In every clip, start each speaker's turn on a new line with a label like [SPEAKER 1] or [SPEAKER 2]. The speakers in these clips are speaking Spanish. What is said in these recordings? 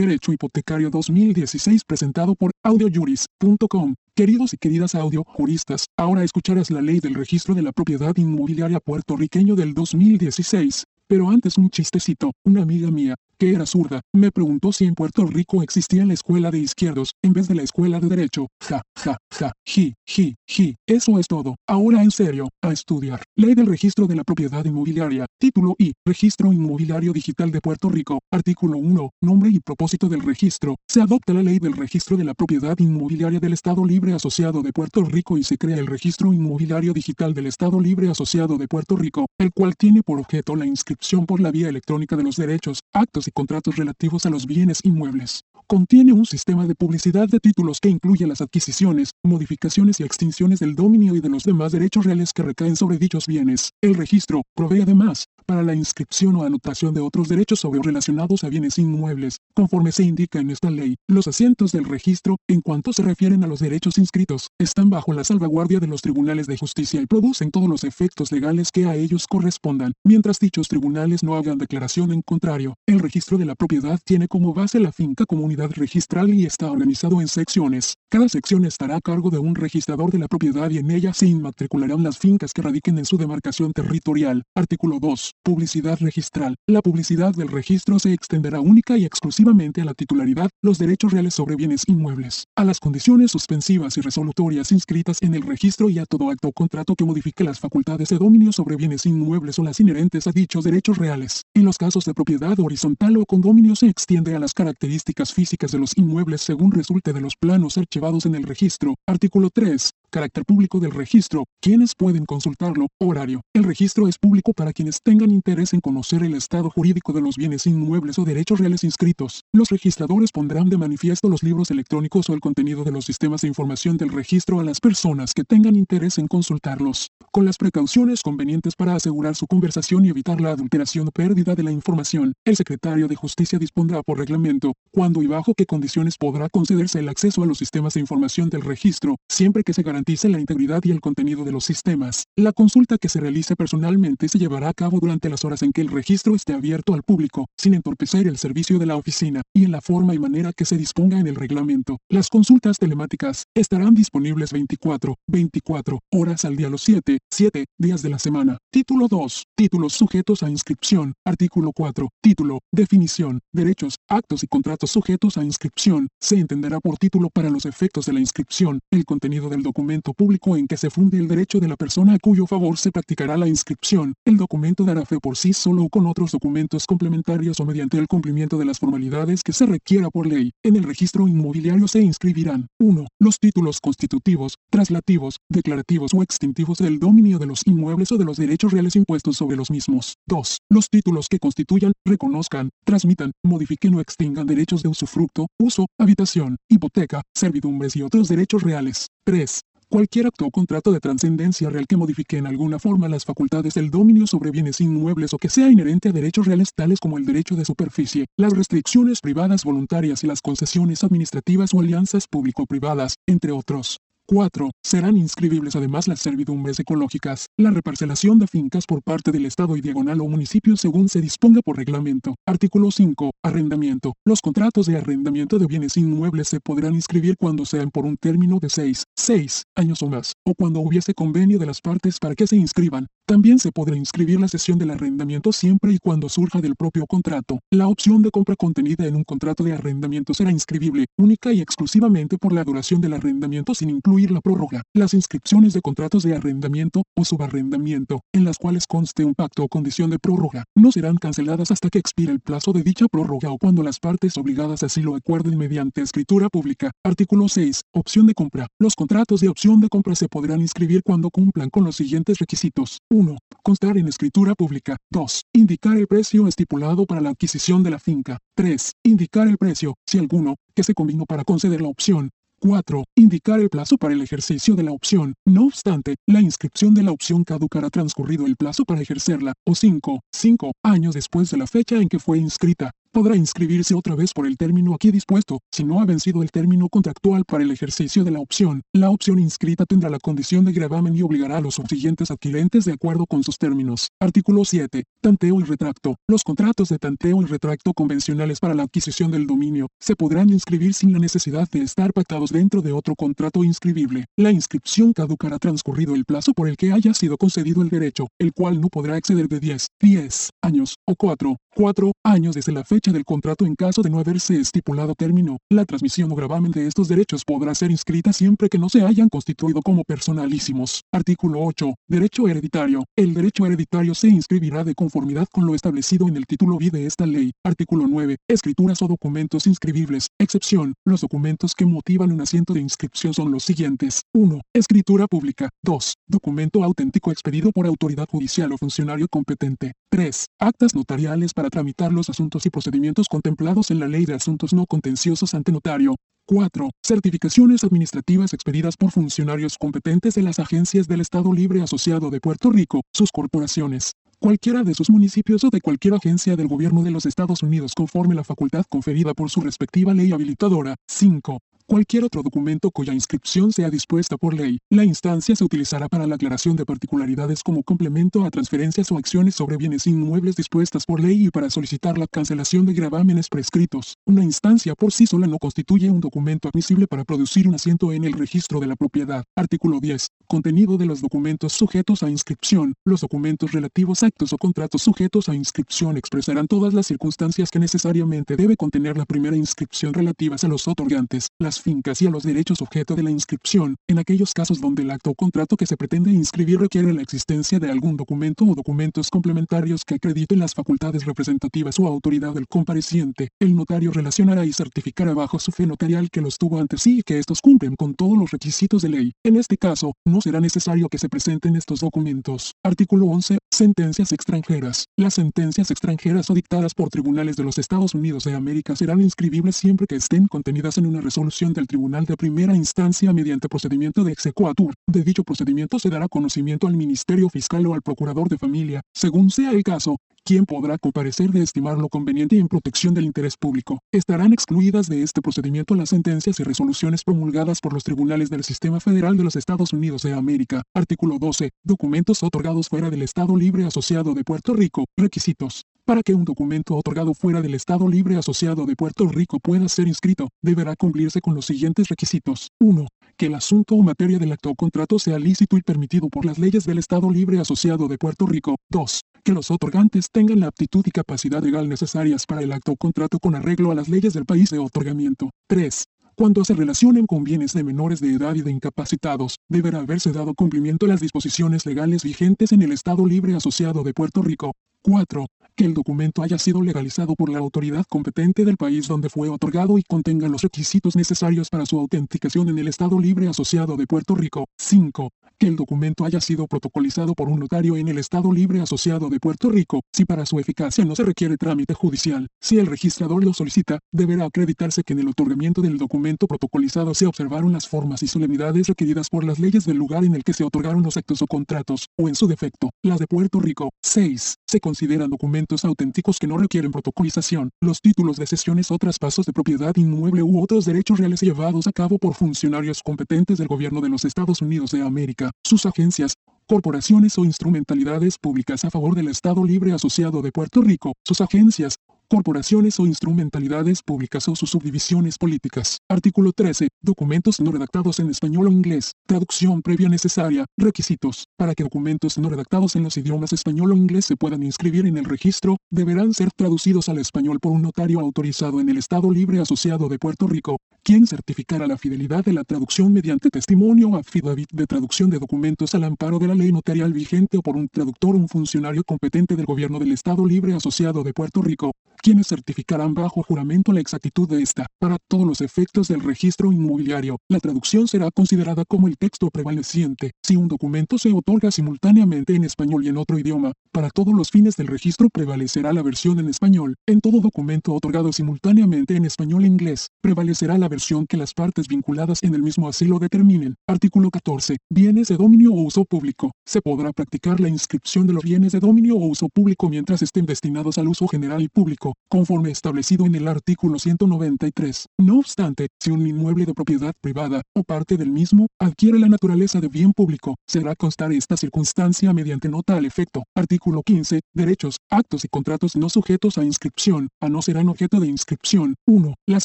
[SPEAKER 1] Derecho Hipotecario 2016 presentado por audiojuris.com. Queridos y queridas audio juristas, ahora escucharás la ley del registro de la propiedad inmobiliaria puertorriqueño del 2016. Pero antes un chistecito, una amiga mía, que era zurda, me preguntó si en Puerto Rico existía la escuela de izquierdos, en vez de la escuela de derecho. Ja, ja, ja, ji, ji, ji. Eso es todo. Ahora en serio, a estudiar. Ley del registro de la propiedad inmobiliaria. Título I. Registro Inmobiliario Digital de Puerto Rico. Artículo 1. Nombre y propósito del registro. Se adopta la ley del registro de la propiedad inmobiliaria del Estado Libre Asociado de Puerto Rico y se crea el registro inmobiliario digital del Estado Libre Asociado de Puerto Rico, el cual tiene por objeto la inscripción por la vía electrónica de los derechos, actos contratos relativos a los bienes inmuebles. Contiene un sistema de publicidad de títulos que incluye las adquisiciones, modificaciones y extinciones del dominio y de los demás derechos reales que recaen sobre dichos bienes. El registro provee además para la inscripción o anotación de otros derechos sobre relacionados a bienes inmuebles, conforme se indica en esta ley. Los asientos del registro, en cuanto se refieren a los derechos inscritos, están bajo la salvaguardia de los tribunales de justicia y producen todos los efectos legales que a ellos correspondan, mientras dichos tribunales no hagan declaración en contrario. El registro de la propiedad tiene como base la finca comunidad registral y está organizado en secciones. Cada sección estará a cargo de un registrador de la propiedad y en ella se inmatricularán las fincas que radiquen en su demarcación territorial. Artículo 2. Publicidad registral. La publicidad del registro se extenderá única y exclusivamente a la titularidad, los derechos reales sobre bienes inmuebles, a las condiciones suspensivas y resolutorias inscritas en el registro y a todo acto o contrato que modifique las facultades de dominio sobre bienes inmuebles o las inherentes a dichos derechos reales. En los casos de propiedad horizontal o condominio se extiende a las características físicas de los inmuebles según resulte de los planos archivados en el registro. Artículo 3. Carácter público del registro. ¿Quiénes pueden consultarlo? Horario. El registro es público para quienes tengan interés en conocer el estado jurídico de los bienes inmuebles o derechos reales inscritos. Los registradores pondrán de manifiesto los libros electrónicos o el contenido de los sistemas de información del registro a las personas que tengan interés en consultarlos, con las precauciones convenientes para asegurar su conversación y evitar la adulteración o pérdida de la información. El secretario de Justicia dispondrá por reglamento, cuando y bajo qué condiciones podrá concederse el acceso a los sistemas de información del registro, siempre que se garantice garantice la integridad y el contenido de los sistemas. La consulta que se realice personalmente se llevará a cabo durante las horas en que el registro esté abierto al público, sin entorpecer el servicio de la oficina, y en la forma y manera que se disponga en el reglamento. Las consultas telemáticas estarán disponibles 24, 24 horas al día los 7, 7 días de la semana. Título 2. Títulos sujetos a inscripción. Artículo 4. Título. Definición. Derechos, actos y contratos sujetos a inscripción. Se entenderá por título para los efectos de la inscripción el contenido del documento público en que se funde el derecho de la persona a cuyo favor se practicará la inscripción. El documento dará fe por sí solo o con otros documentos complementarios o mediante el cumplimiento de las formalidades que se requiera por ley. En el registro inmobiliario se inscribirán 1. Los títulos constitutivos, traslativos, declarativos o extintivos del dominio de los inmuebles o de los derechos reales impuestos sobre los mismos. 2. Los títulos que constituyan, reconozcan, transmitan, modifiquen o extingan derechos de usufructo, uso, habitación, hipoteca, servidumbres y otros derechos reales. 3. Cualquier acto o contrato de trascendencia real que modifique en alguna forma las facultades del dominio sobre bienes inmuebles o que sea inherente a derechos reales tales como el derecho de superficie, las restricciones privadas voluntarias y las concesiones administrativas o alianzas público-privadas, entre otros. 4. Serán inscribibles además las servidumbres ecológicas, la reparcelación de fincas por parte del Estado y diagonal o municipio según se disponga por reglamento. Artículo 5. Arrendamiento. Los contratos de arrendamiento de bienes inmuebles se podrán inscribir cuando sean por un término de 6, 6 años o más, o cuando hubiese convenio de las partes para que se inscriban. También se podrá inscribir la sesión del arrendamiento siempre y cuando surja del propio contrato. La opción de compra contenida en un contrato de arrendamiento será inscribible única y exclusivamente por la duración del arrendamiento sin incluir la prórroga. Las inscripciones de contratos de arrendamiento o subarrendamiento, en las cuales conste un pacto o condición de prórroga, no serán canceladas hasta que expire el plazo de dicha prórroga o cuando las partes obligadas así lo acuerden mediante escritura pública. Artículo 6. Opción de compra. Los contratos de opción de compra se podrán inscribir cuando cumplan con los siguientes requisitos. 1. Constar en escritura pública. 2. Indicar el precio estipulado para la adquisición de la finca. 3. Indicar el precio, si alguno, que se combinó para conceder la opción. 4. Indicar el plazo para el ejercicio de la opción. No obstante, la inscripción de la opción caducará transcurrido el plazo para ejercerla. O 5. 5 años después de la fecha en que fue inscrita. Podrá inscribirse otra vez por el término aquí dispuesto, si no ha vencido el término contractual para el ejercicio de la opción. La opción inscrita tendrá la condición de gravamen y obligará a los subsiguientes adquirentes de acuerdo con sus términos. Artículo 7. Tanteo y retracto. Los contratos de tanteo y retracto convencionales para la adquisición del dominio se podrán inscribir sin la necesidad de estar pactados dentro de otro contrato inscribible. La inscripción caducará transcurrido el plazo por el que haya sido concedido el derecho, el cual no podrá exceder de 10, 10 años o 4, 4 años desde la fecha del contrato en caso de no haberse estipulado término. La transmisión o gravamen de estos derechos podrá ser inscrita siempre que no se hayan constituido como personalísimos. Artículo 8. Derecho hereditario. El derecho hereditario se inscribirá de conformidad con lo establecido en el título B de esta ley. Artículo 9. Escrituras o documentos inscribibles. Excepción. Los documentos que motivan un asiento de inscripción son los siguientes. 1. Escritura pública. 2. Documento auténtico expedido por autoridad judicial o funcionario competente. 3. Actas notariales para tramitar los asuntos y procedimientos contemplados en la Ley de Asuntos No Contenciosos ante notario. 4. Certificaciones administrativas expedidas por funcionarios competentes de las agencias del Estado Libre Asociado de Puerto Rico, sus corporaciones, cualquiera de sus municipios o de cualquier agencia del gobierno de los Estados Unidos conforme la facultad conferida por su respectiva ley habilitadora. 5 cualquier otro documento cuya inscripción sea dispuesta por ley. La instancia se utilizará para la aclaración de particularidades como complemento a transferencias o acciones sobre bienes inmuebles dispuestas por ley y para solicitar la cancelación de gravámenes prescritos. Una instancia por sí sola no constituye un documento admisible para producir un asiento en el registro de la propiedad. Artículo 10. Contenido de los documentos sujetos a inscripción. Los documentos relativos a actos o contratos sujetos a inscripción expresarán todas las circunstancias que necesariamente debe contener la primera inscripción relativas a los otorgantes, las fincas y a los derechos objeto de la inscripción, en aquellos casos donde el acto o contrato que se pretende inscribir requiere la existencia de algún documento o documentos complementarios que acrediten las facultades representativas o autoridad del compareciente, el notario relacionará y certificará bajo su fe notarial que los tuvo ante sí y que estos cumplen con todos los requisitos de ley. En este caso, no será necesario que se presenten estos documentos. Artículo 11. Sentencias extranjeras. Las sentencias extranjeras o dictadas por tribunales de los Estados Unidos de América serán inscribibles siempre que estén contenidas en una resolución del Tribunal de Primera Instancia mediante procedimiento de exequatur. De dicho procedimiento se dará conocimiento al Ministerio Fiscal o al Procurador de Familia, según sea el caso, quien podrá comparecer de estimarlo conveniente en protección del interés público. Estarán excluidas de este procedimiento las sentencias y resoluciones promulgadas por los tribunales del Sistema Federal de los Estados Unidos de América. Artículo 12. Documentos otorgados fuera del Estado Libre Asociado de Puerto Rico. Requisitos. Para que un documento otorgado fuera del Estado Libre Asociado de Puerto Rico pueda ser inscrito, deberá cumplirse con los siguientes requisitos. 1. Que el asunto o materia del acto o contrato sea lícito y permitido por las leyes del Estado Libre Asociado de Puerto Rico. 2 que los otorgantes tengan la aptitud y capacidad legal necesarias para el acto o contrato con arreglo a las leyes del país de otorgamiento. 3. Cuando se relacionen con bienes de menores de edad y de incapacitados, deberá haberse dado cumplimiento a las disposiciones legales vigentes en el Estado Libre Asociado de Puerto Rico. 4. Que el documento haya sido legalizado por la autoridad competente del país donde fue otorgado y contenga los requisitos necesarios para su autenticación en el Estado Libre Asociado de Puerto Rico. 5 que el documento haya sido protocolizado por un notario en el Estado Libre Asociado de Puerto Rico, si para su eficacia no se requiere trámite judicial. Si el registrador lo solicita, deberá acreditarse que en el otorgamiento del documento protocolizado se observaron las formas y solemnidades requeridas por las leyes del lugar en el que se otorgaron los actos o contratos, o en su defecto, las de Puerto Rico. 6. Se consideran documentos auténticos que no requieren protocolización. Los títulos de sesiones o traspasos de propiedad inmueble u otros derechos reales llevados a cabo por funcionarios competentes del gobierno de los Estados Unidos de América sus agencias, corporaciones o instrumentalidades públicas a favor del Estado Libre Asociado de Puerto Rico, sus agencias, corporaciones o instrumentalidades públicas o sus subdivisiones políticas. Artículo 13. Documentos no redactados en español o inglés. Traducción previa necesaria. Requisitos. Para que documentos no redactados en los idiomas español o inglés se puedan inscribir en el registro, deberán ser traducidos al español por un notario autorizado en el Estado Libre Asociado de Puerto Rico, quien certificará la fidelidad de la traducción mediante testimonio o affidavit de traducción de documentos al amparo de la ley notarial vigente o por un traductor o un funcionario competente del gobierno del Estado Libre Asociado de Puerto Rico quienes certificarán bajo juramento la exactitud de esta. Para todos los efectos del registro inmobiliario, la traducción será considerada como el texto prevaleciente. Si un documento se otorga simultáneamente en español y en otro idioma, para todos los fines del registro prevalecerá la versión en español. En todo documento otorgado simultáneamente en español e inglés, prevalecerá la versión que las partes vinculadas en el mismo asilo determinen. Artículo 14. Bienes de dominio o uso público. Se podrá practicar la inscripción de los bienes de dominio o uso público mientras estén destinados al uso general y público, conforme establecido en el artículo 193. No obstante, si un inmueble de propiedad privada o parte del mismo adquiere la naturaleza de bien público, será constar esta circunstancia mediante nota al efecto. Artículo 15. Derechos, actos y contratos no sujetos a inscripción, a no serán objeto de inscripción. 1. Las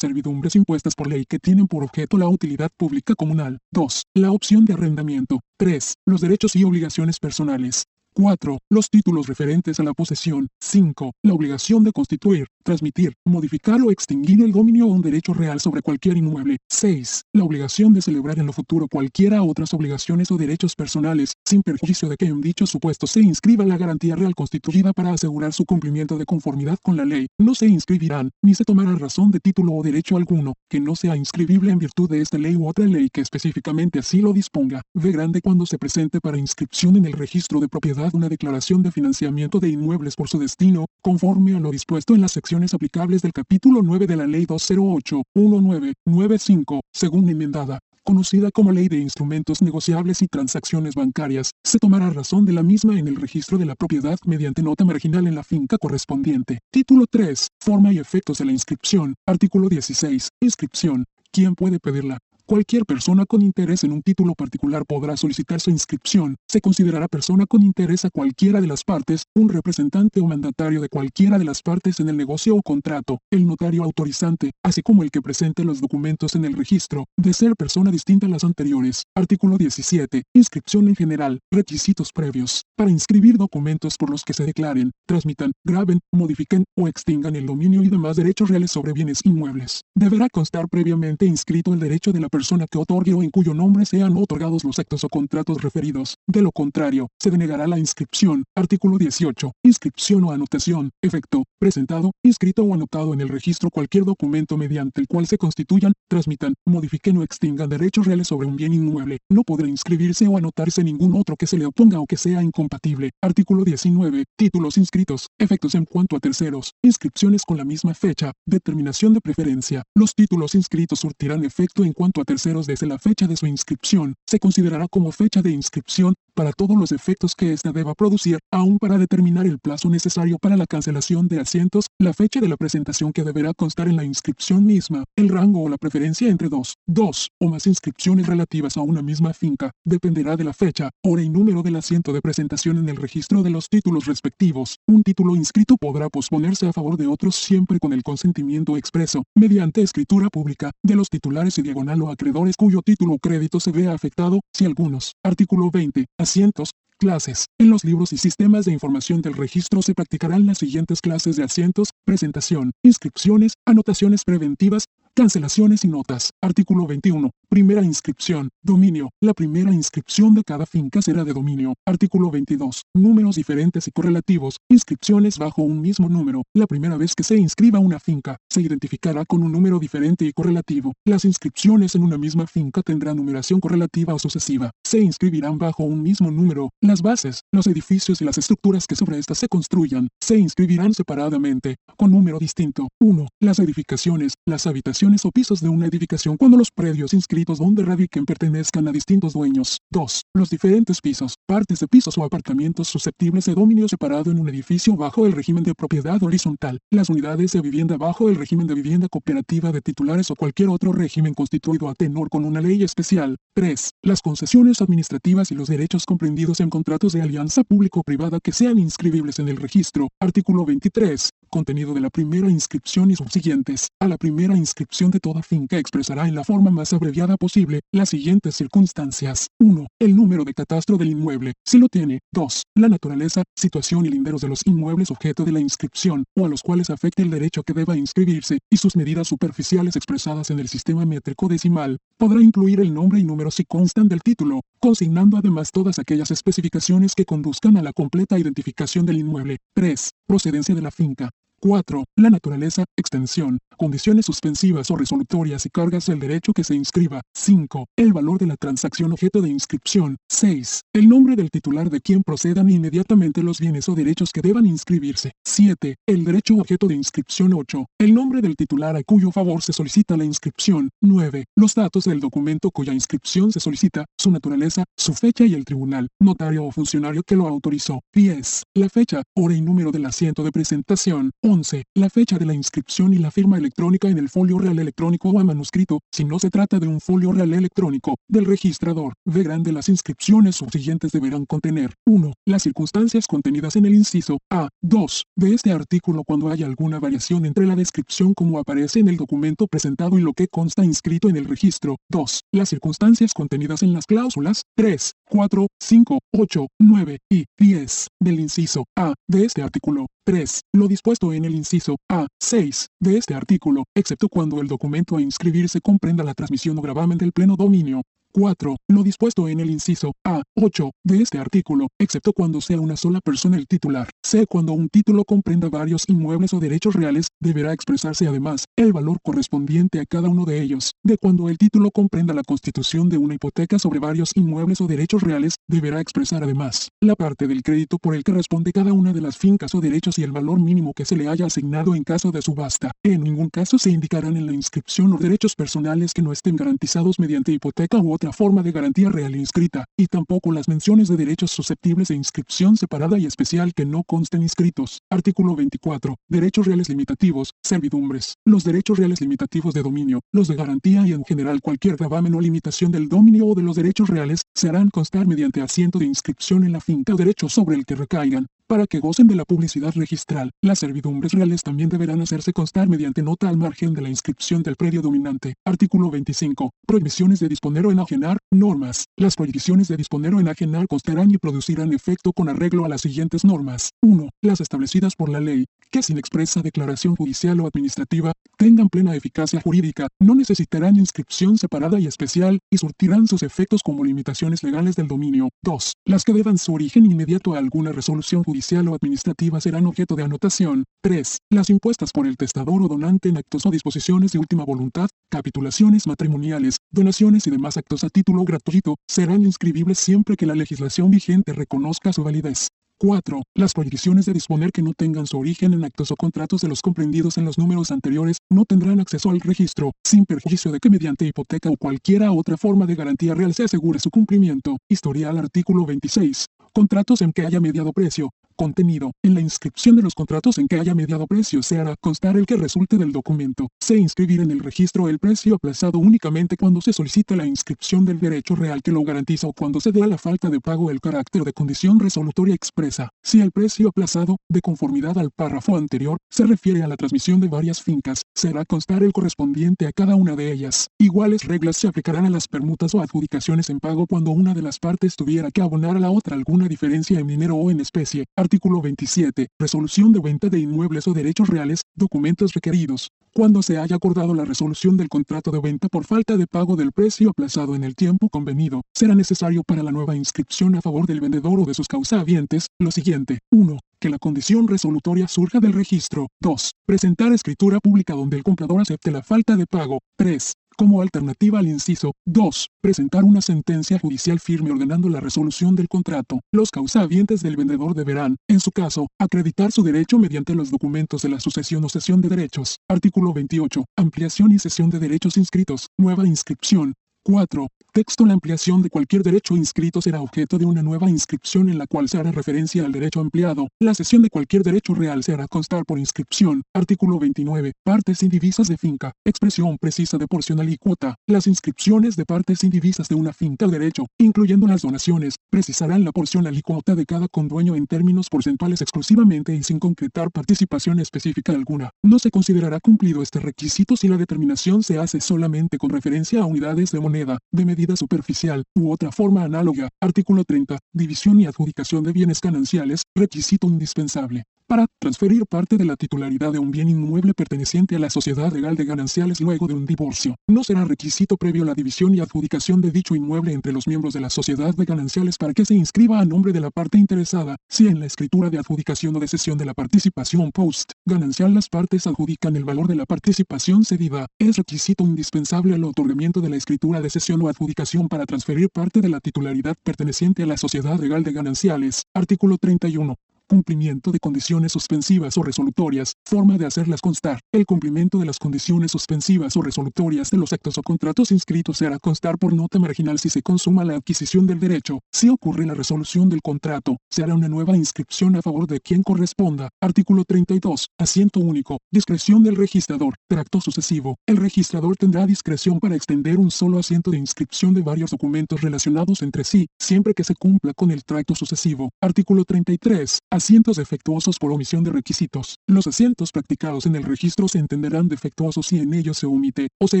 [SPEAKER 1] servidumbres impuestas por ley que tienen por objeto la utilidad pública comunal. 2. La opción de arrendamiento. 3. Los derechos y obligaciones personales. 4. Los títulos referentes a la posesión. 5. La obligación de constituir, transmitir, modificar o extinguir el dominio o un derecho real sobre cualquier inmueble. 6. La obligación de celebrar en lo futuro cualquiera otras obligaciones o derechos personales, sin perjuicio de que en dicho supuesto se inscriba la garantía real constituida para asegurar su cumplimiento de conformidad con la ley. No se inscribirán, ni se tomará razón de título o derecho alguno, que no sea inscribible en virtud de esta ley u otra ley que específicamente así lo disponga. V grande cuando se presente para inscripción en el registro de propiedad una declaración de financiamiento de inmuebles por su destino, conforme a lo dispuesto en las aplicables del capítulo 9 de la Ley 208-1995, según enmendada conocida como Ley de Instrumentos Negociables y Transacciones Bancarias, se tomará razón de la misma en el registro de la propiedad mediante nota marginal en la finca correspondiente. Título 3. Forma y efectos de la inscripción. Artículo 16. Inscripción. ¿Quién puede pedirla? Cualquier persona con interés en un título particular podrá solicitar su inscripción. Se considerará persona con interés a cualquiera de las partes, un representante o mandatario de cualquiera de las partes en el negocio o contrato, el notario autorizante, así como el que presente los documentos en el registro, de ser persona distinta a las anteriores. Artículo 17. Inscripción en general. Requisitos previos. Para inscribir documentos por los que se declaren, transmitan, graben, modifiquen o extingan el dominio y demás derechos reales sobre bienes inmuebles. Deberá constar previamente inscrito el derecho de la persona que otorgue o en cuyo nombre sean otorgados los actos o contratos referidos. De lo contrario, se denegará la inscripción. Artículo 18. Inscripción o anotación. Efecto. Presentado, inscrito o anotado en el registro cualquier documento mediante el cual se constituyan, transmitan, modifiquen o extingan derechos reales sobre un bien inmueble. No podrá inscribirse o anotarse ningún otro que se le oponga o que sea incompatible. Artículo 19. Títulos inscritos. Efectos en cuanto a terceros. Inscripciones con la misma fecha. Determinación de preferencia. Los títulos inscritos surtirán efecto en cuanto a terceros desde la fecha de su inscripción, se considerará como fecha de inscripción para todos los efectos que ésta deba producir, aún para determinar el plazo necesario para la cancelación de asientos, la fecha de la presentación que deberá constar en la inscripción misma, el rango o la preferencia entre dos, dos o más inscripciones relativas a una misma finca, dependerá de la fecha, hora y número del asiento de presentación en el registro de los títulos respectivos. Un título inscrito podrá posponerse a favor de otros siempre con el consentimiento expreso, mediante escritura pública, de los titulares y diagonal o acreedores cuyo título o crédito se vea afectado, si algunos. Artículo 20 asientos, clases. En los libros y sistemas de información del registro se practicarán las siguientes clases de asientos, presentación, inscripciones, anotaciones preventivas, Cancelaciones y notas. Artículo 21. Primera inscripción. Dominio. La primera inscripción de cada finca será de dominio. Artículo 22. Números diferentes y correlativos. Inscripciones bajo un mismo número. La primera vez que se inscriba una finca, se identificará con un número diferente y correlativo. Las inscripciones en una misma finca tendrán numeración correlativa o sucesiva. Se inscribirán bajo un mismo número. Las bases, los edificios y las estructuras que sobre estas se construyan, se inscribirán separadamente, con número distinto. 1. Las edificaciones, las habitaciones o pisos de una edificación cuando los predios inscritos donde radiquen pertenezcan a distintos dueños. 2. Los diferentes pisos, partes de pisos o apartamentos susceptibles de dominio separado en un edificio bajo el régimen de propiedad horizontal. Las unidades de vivienda bajo el régimen de vivienda cooperativa de titulares o cualquier otro régimen constituido a tenor con una ley especial. 3. Las concesiones administrativas y los derechos comprendidos en contratos de alianza público-privada que sean inscribibles en el registro. Artículo 23. Contenido de la primera inscripción y subsiguientes. A la primera inscripción de toda finca expresará en la forma más abreviada posible las siguientes circunstancias. 1. El número de catastro del inmueble, si lo tiene. 2. La naturaleza, situación y linderos de los inmuebles objeto de la inscripción, o a los cuales afecte el derecho que deba inscribirse, y sus medidas superficiales expresadas en el sistema métrico decimal. Podrá incluir el nombre y número si constan del título, consignando además todas aquellas especificaciones que conduzcan a la completa identificación del inmueble. 3. Procedencia de la finca. 4. La naturaleza, extensión, condiciones suspensivas o resolutorias y cargas del derecho que se inscriba. 5. El valor de la transacción objeto de inscripción. 6. El nombre del titular de quien procedan inmediatamente los bienes o derechos que deban inscribirse. 7. El derecho objeto de inscripción 8. El nombre del titular a cuyo favor se solicita la inscripción. 9. Los datos del documento cuya inscripción se solicita, su naturaleza, su fecha y el tribunal, notario o funcionario que lo autorizó. 10. La fecha, hora y número del asiento de presentación. 11. La fecha de la inscripción y la firma electrónica en el folio real electrónico o a manuscrito, si no se trata de un folio real electrónico, del registrador. V grande las inscripciones subsiguientes deberán contener 1. Las circunstancias contenidas en el inciso A. 2. De este artículo cuando haya alguna variación entre la descripción como aparece en el documento presentado y lo que consta inscrito en el registro. 2. Las circunstancias contenidas en las cláusulas 3, 4, 5, 8, 9 y 10 del inciso A de este artículo. 3. Lo dispuesto en el inciso A, 6 de este artículo, excepto cuando el documento a inscribirse comprenda la transmisión o gravamen del pleno dominio. 4. Lo dispuesto en el inciso A, 8 de este artículo, excepto cuando sea una sola persona el titular. C. Cuando un título comprenda varios inmuebles o derechos reales, deberá expresarse además el valor correspondiente a cada uno de ellos. De cuando el título comprenda la constitución de una hipoteca sobre varios inmuebles o derechos reales, deberá expresar además la parte del crédito por el que responde cada una de las fincas o derechos y el valor mínimo que se le haya asignado en caso de subasta. En ningún caso se indicarán en la inscripción los derechos personales que no estén garantizados mediante hipoteca u otra forma de garantía real inscrita, y tampoco las menciones de derechos susceptibles de inscripción separada y especial que no consten inscritos. Artículo 24. Derechos reales limitativos, servidumbres. Los derechos reales limitativos de dominio, los de garantía y en general cualquier gravamen o limitación del dominio o de los derechos reales, se harán constar mediante asiento de inscripción en la finca o derecho sobre el que recaigan, para que gocen de la publicidad registral. Las servidumbres reales también deberán hacerse constar mediante nota al margen de la inscripción del predio dominante. Artículo 25. Prohibiciones de disponer o enajenar. Normas. Las prohibiciones de disponer o enajenar constarán y producirán efecto con arreglo a las siguientes normas. 1. Las establecidas por la ley, que sin expresa declaración judicial o administrativa, tengan plena eficacia jurídica, no necesitarán inscripción separada y especial, y surtirán sus efectos como limitaciones legales del dominio. 2. Las que deban su origen inmediato a alguna resolución judicial o administrativa serán objeto de anotación. 3. Las impuestas por el testador o donante en actos o disposiciones de última voluntad, capitulaciones matrimoniales, donaciones y demás actos a título gratuito, serán inscribibles siempre que la legislación vigente reconozca su validez. 4. Las prohibiciones de disponer que no tengan su origen en actos o contratos de los comprendidos en los números anteriores no tendrán acceso al registro, sin perjuicio de que mediante hipoteca o cualquiera otra forma de garantía real se asegure su cumplimiento. Historial artículo 26. Contratos en que haya mediado precio, Contenido. En la inscripción de los contratos en que haya mediado precio se hará constar el que resulte del documento. Se inscribir en el registro el precio aplazado únicamente cuando se solicita la inscripción del derecho real que lo garantiza o cuando se dé a la falta de pago el carácter de condición resolutoria expresa. Si el precio aplazado, de conformidad al párrafo anterior, se refiere a la transmisión de varias fincas, se hará constar el correspondiente a cada una de ellas. Iguales reglas se aplicarán a las permutas o adjudicaciones en pago cuando una de las partes tuviera que abonar a la otra alguna diferencia en dinero o en especie. Artículo 27. Resolución de venta de inmuebles o derechos reales, documentos requeridos. Cuando se haya acordado la resolución del contrato de venta por falta de pago del precio aplazado en el tiempo convenido, será necesario para la nueva inscripción a favor del vendedor o de sus causavientes lo siguiente. 1. Que la condición resolutoria surja del registro. 2. Presentar escritura pública donde el comprador acepte la falta de pago. 3. Como alternativa al inciso 2, presentar una sentencia judicial firme ordenando la resolución del contrato. Los causavientes del vendedor deberán, en su caso, acreditar su derecho mediante los documentos de la sucesión o cesión de derechos. Artículo 28. Ampliación y cesión de derechos inscritos. Nueva inscripción. 4. Texto La ampliación de cualquier derecho inscrito será objeto de una nueva inscripción en la cual se hará referencia al derecho ampliado. La cesión de cualquier derecho real se hará constar por inscripción. Artículo 29. Partes indivisas de finca. Expresión precisa de porción alícuota. Las inscripciones de partes indivisas de una finca o derecho, incluyendo las donaciones, precisarán la porción alícuota de cada condueño en términos porcentuales exclusivamente y sin concretar participación específica alguna. No se considerará cumplido este requisito si la determinación se hace solamente con referencia a unidades de moneda de medida superficial, u otra forma análoga. Artículo 30. División y adjudicación de bienes gananciales, requisito indispensable. Para transferir parte de la titularidad de un bien inmueble perteneciente a la sociedad legal de gananciales luego de un divorcio. No será requisito previo la división y adjudicación de dicho inmueble entre los miembros de la sociedad de gananciales para que se inscriba a nombre de la parte interesada, si en la escritura de adjudicación o de cesión de la participación post ganancial las partes adjudican el valor de la participación cedida, es requisito indispensable el otorgamiento de la escritura de cesión o adjudicación para transferir parte de la titularidad perteneciente a la sociedad legal de gananciales. Artículo 31 cumplimiento de condiciones suspensivas o resolutorias, forma de hacerlas constar. El cumplimiento de las condiciones suspensivas o resolutorias de los actos o contratos inscritos se hará constar por nota marginal si se consuma la adquisición del derecho. Si ocurre la resolución del contrato, se hará una nueva inscripción a favor de quien corresponda. Artículo 32. Asiento único. Discreción del registrador. Tracto sucesivo. El registrador tendrá discreción para extender un solo asiento de inscripción de varios documentos relacionados entre sí, siempre que se cumpla con el tracto sucesivo. Artículo 33. Asientos defectuosos por omisión de requisitos. Los asientos practicados en el registro se entenderán defectuosos si en ellos se omite o se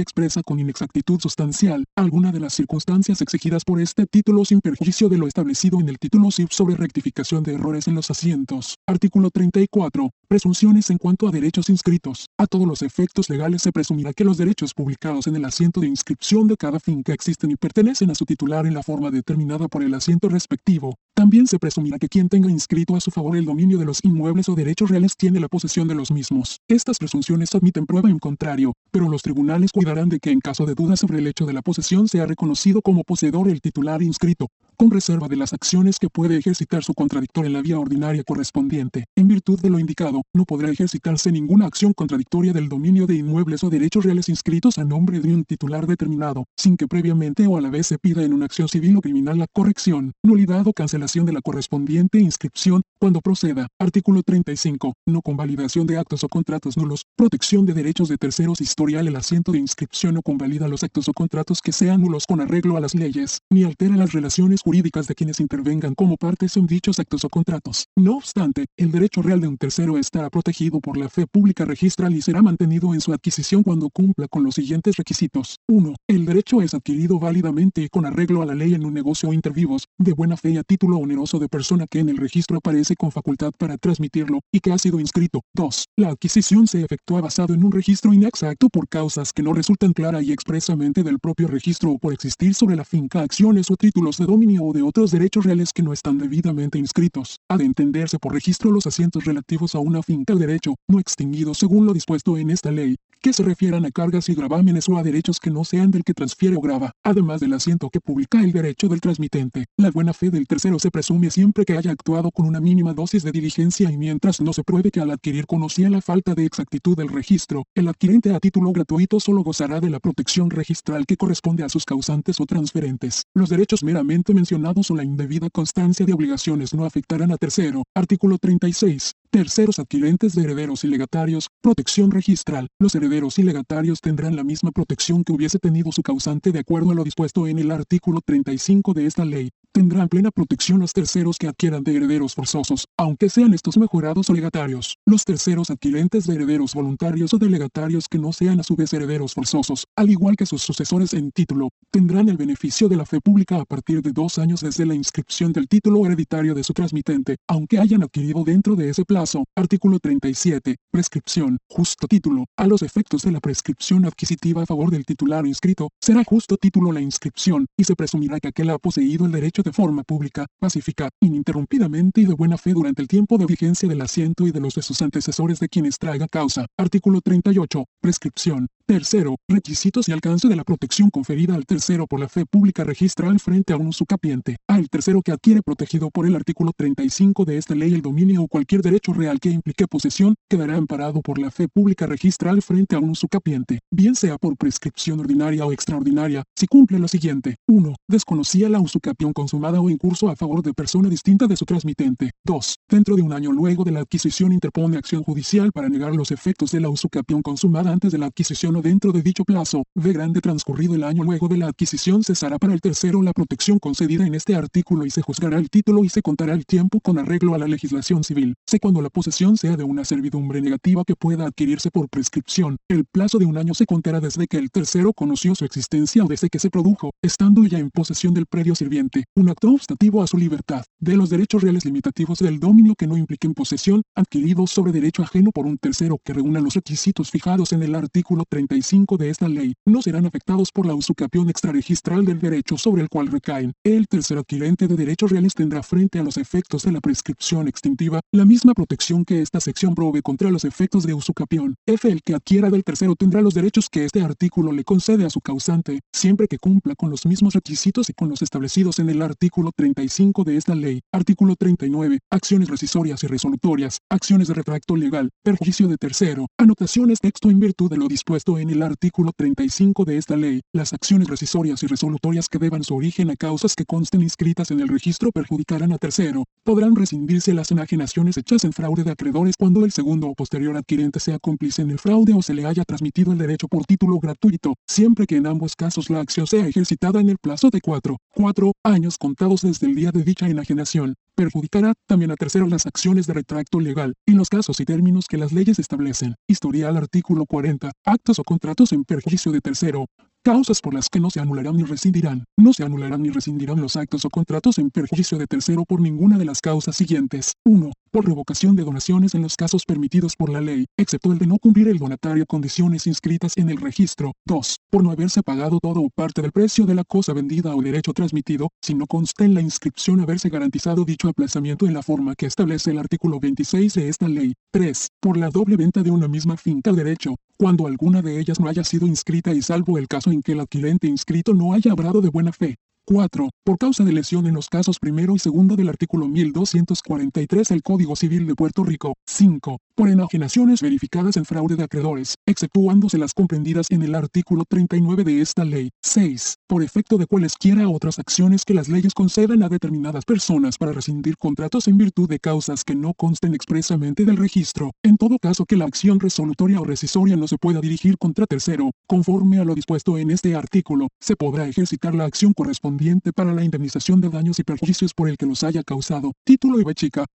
[SPEAKER 1] expresa con inexactitud sustancial alguna de las circunstancias exigidas por este título sin perjuicio de lo establecido en el título SIP sobre rectificación de errores en los asientos. Artículo 34. Presunciones en cuanto a derechos inscritos. A todos los efectos legales se presumirá que los derechos publicados en el asiento de inscripción de cada finca existen y pertenecen a su titular en la forma determinada por el asiento respectivo. También se presumirá que quien tenga inscrito a su favor el dominio de los inmuebles o derechos reales tiene la posesión de los mismos. Estas presunciones admiten prueba en contrario, pero los tribunales cuidarán de que en caso de duda sobre el hecho de la posesión sea reconocido como poseedor el titular inscrito, con reserva de las acciones que puede ejercitar su contradictor en la vía ordinaria correspondiente. En virtud de lo indicado, no podrá ejercitarse ninguna acción contradictoria del dominio de inmuebles o derechos reales inscritos a nombre de un titular determinado, sin que previamente o a la vez se pida en una acción civil o criminal la corrección, nulidad o cancelación de la correspondiente inscripción, cuando proceda. Artículo 35. No convalidación de actos o contratos nulos. Protección de derechos de terceros historial el asiento de inscripción o convalida los actos o contratos que sean nulos con arreglo a las leyes, ni altera las relaciones jurídicas de quienes intervengan como partes en dichos actos o contratos. No obstante, el derecho real de un tercero estará protegido por la fe pública registral y será mantenido en su adquisición cuando cumpla con los siguientes requisitos. 1. El derecho es adquirido válidamente y con arreglo a la ley en un negocio inter vivos, de buena fe y a título oneroso de persona que en el registro aparece con facultad para transmitirlo y que ha sido inscrito. 2. La adquisición se efectúa basado en un registro inexacto por causas que no resultan clara y expresamente del propio registro o por existir sobre la finca acciones o títulos de dominio o de otros derechos reales que no están debidamente inscritos. Ha de entenderse por registro los asientos relativos a una finca derecho, no extinguido según lo dispuesto en esta ley, que se refieran a cargas y gravámenes o a derechos que no sean del que transfiere o grava, además del asiento que publica el derecho del transmitente. La buena fe del tercero se presume siempre que haya actuado con una mínima dosis de diligencia y mientras no se pruebe que al adquirir conocía la falta de exactitud del registro, el adquirente a título gratuito solo gozará de la protección registral que corresponde a sus causantes o transferentes. Los derechos meramente mencionados o la indebida constancia de obligaciones no afectarán a tercero. Artículo 36. Terceros adquirentes de herederos y legatarios, protección registral. Los herederos y legatarios tendrán la misma protección que hubiese tenido su causante de acuerdo a lo dispuesto en el artículo 35 de esta ley. Tendrán plena protección los terceros que adquieran de herederos forzosos, aunque sean estos mejorados o legatarios. Los terceros adquirentes de herederos voluntarios o de legatarios que no sean a su vez herederos forzosos, al igual que sus sucesores en título, tendrán el beneficio de la fe pública a partir de dos años desde la inscripción del título hereditario de su transmitente, aunque hayan adquirido dentro de ese plazo. Artículo 37. Prescripción. Justo título. A los efectos de la prescripción adquisitiva a favor del titular inscrito, será justo título la inscripción, y se presumirá que aquel ha poseído el derecho de forma pública, pacífica, ininterrumpidamente y de buena fe durante el tiempo de vigencia del asiento y de los de sus antecesores de quienes traiga causa. Artículo 38. Prescripción. Tercero, requisitos y alcance de la protección conferida al tercero por la fe pública registral frente a un usucapiente. Al tercero que adquiere protegido por el artículo 35 de esta ley el dominio o cualquier derecho real que implique posesión, quedará amparado por la fe pública registral frente a un usucapiente, bien sea por prescripción ordinaria o extraordinaria, si cumple lo siguiente. 1. Desconocía la usucapión consumada o en curso a favor de persona distinta de su transmitente. 2. Dentro de un año luego de la adquisición interpone acción judicial para negar los efectos de la usucapión consumada antes de la adquisición dentro de dicho plazo, de grande transcurrido el año luego de la adquisición cesará para el tercero la protección concedida en este artículo y se juzgará el título y se contará el tiempo con arreglo a la legislación civil. C. Cuando la posesión sea de una servidumbre negativa que pueda adquirirse por prescripción, el plazo de un año se contará desde que el tercero conoció su existencia o desde que se produjo, estando ya en posesión del predio sirviente, un acto obstativo a su libertad, de los derechos reales limitativos del dominio que no impliquen posesión, adquiridos sobre derecho ajeno por un tercero que reúna los requisitos fijados en el artículo 35 de esta ley, no serán afectados por la usucapión extraregistral del derecho sobre el cual recaen. El tercer adquirente de derechos reales tendrá frente a los efectos de la prescripción extintiva la misma protección que esta sección provee contra los efectos de usucapión. F. El que adquiera del tercero tendrá los derechos que este artículo le concede a su causante, siempre que cumpla con los mismos requisitos y con los establecidos en el artículo 35 de esta ley. Artículo 39. Acciones rescisorias y resolutorias. Acciones de retracto legal. Perjuicio de tercero. Anotaciones texto en virtud de lo dispuesto en el artículo 35 de esta ley. Las acciones rescisorias y resolutorias que deban su origen a causas que consten inscritas en el registro perjudicarán a tercero. Podrán rescindirse las enajenaciones hechas en fraude de acreedores cuando el segundo o posterior adquirente sea cómplice en el fraude o se le haya transmitido el derecho por título gratuito, siempre que en ambos casos la acción sea ejercitada en el plazo de cuatro, cuatro años contados desde el día de dicha enajenación. Perjudicará también a terceros las acciones de retracto legal, en los casos y términos que las leyes establecen. Historial artículo 40. Actos o contratos en perjuicio de tercero. Causas por las que no se anularán ni rescindirán. No se anularán ni rescindirán los actos o contratos en perjuicio de tercero por ninguna de las causas siguientes. 1. Por revocación de donaciones en los casos permitidos por la ley, excepto el de no cumplir el donatario condiciones inscritas en el registro. 2. Por no haberse pagado todo o parte del precio de la cosa vendida o derecho transmitido, si no consta en la inscripción haberse garantizado dicho aplazamiento en la forma que establece el artículo 26 de esta ley. 3. Por la doble venta de una misma finca derecho, cuando alguna de ellas no haya sido inscrita y salvo el caso en que el adquirente inscrito no haya obrado de buena fe. 4. Por causa de lesión en los casos primero y segundo del artículo 1243 del Código Civil de Puerto Rico. 5. Por enajenaciones verificadas en fraude de acreedores, exceptuándose las comprendidas en el artículo 39 de esta ley. 6. Por efecto de cualesquiera otras acciones que las leyes concedan a determinadas personas para rescindir contratos en virtud de causas que no consten expresamente del registro. En todo caso que la acción resolutoria o rescisoria no se pueda dirigir contra tercero, conforme a lo dispuesto en este artículo, se podrá ejercitar la acción correspondiente para la indemnización de daños y perjuicios por el que los haya causado. Título y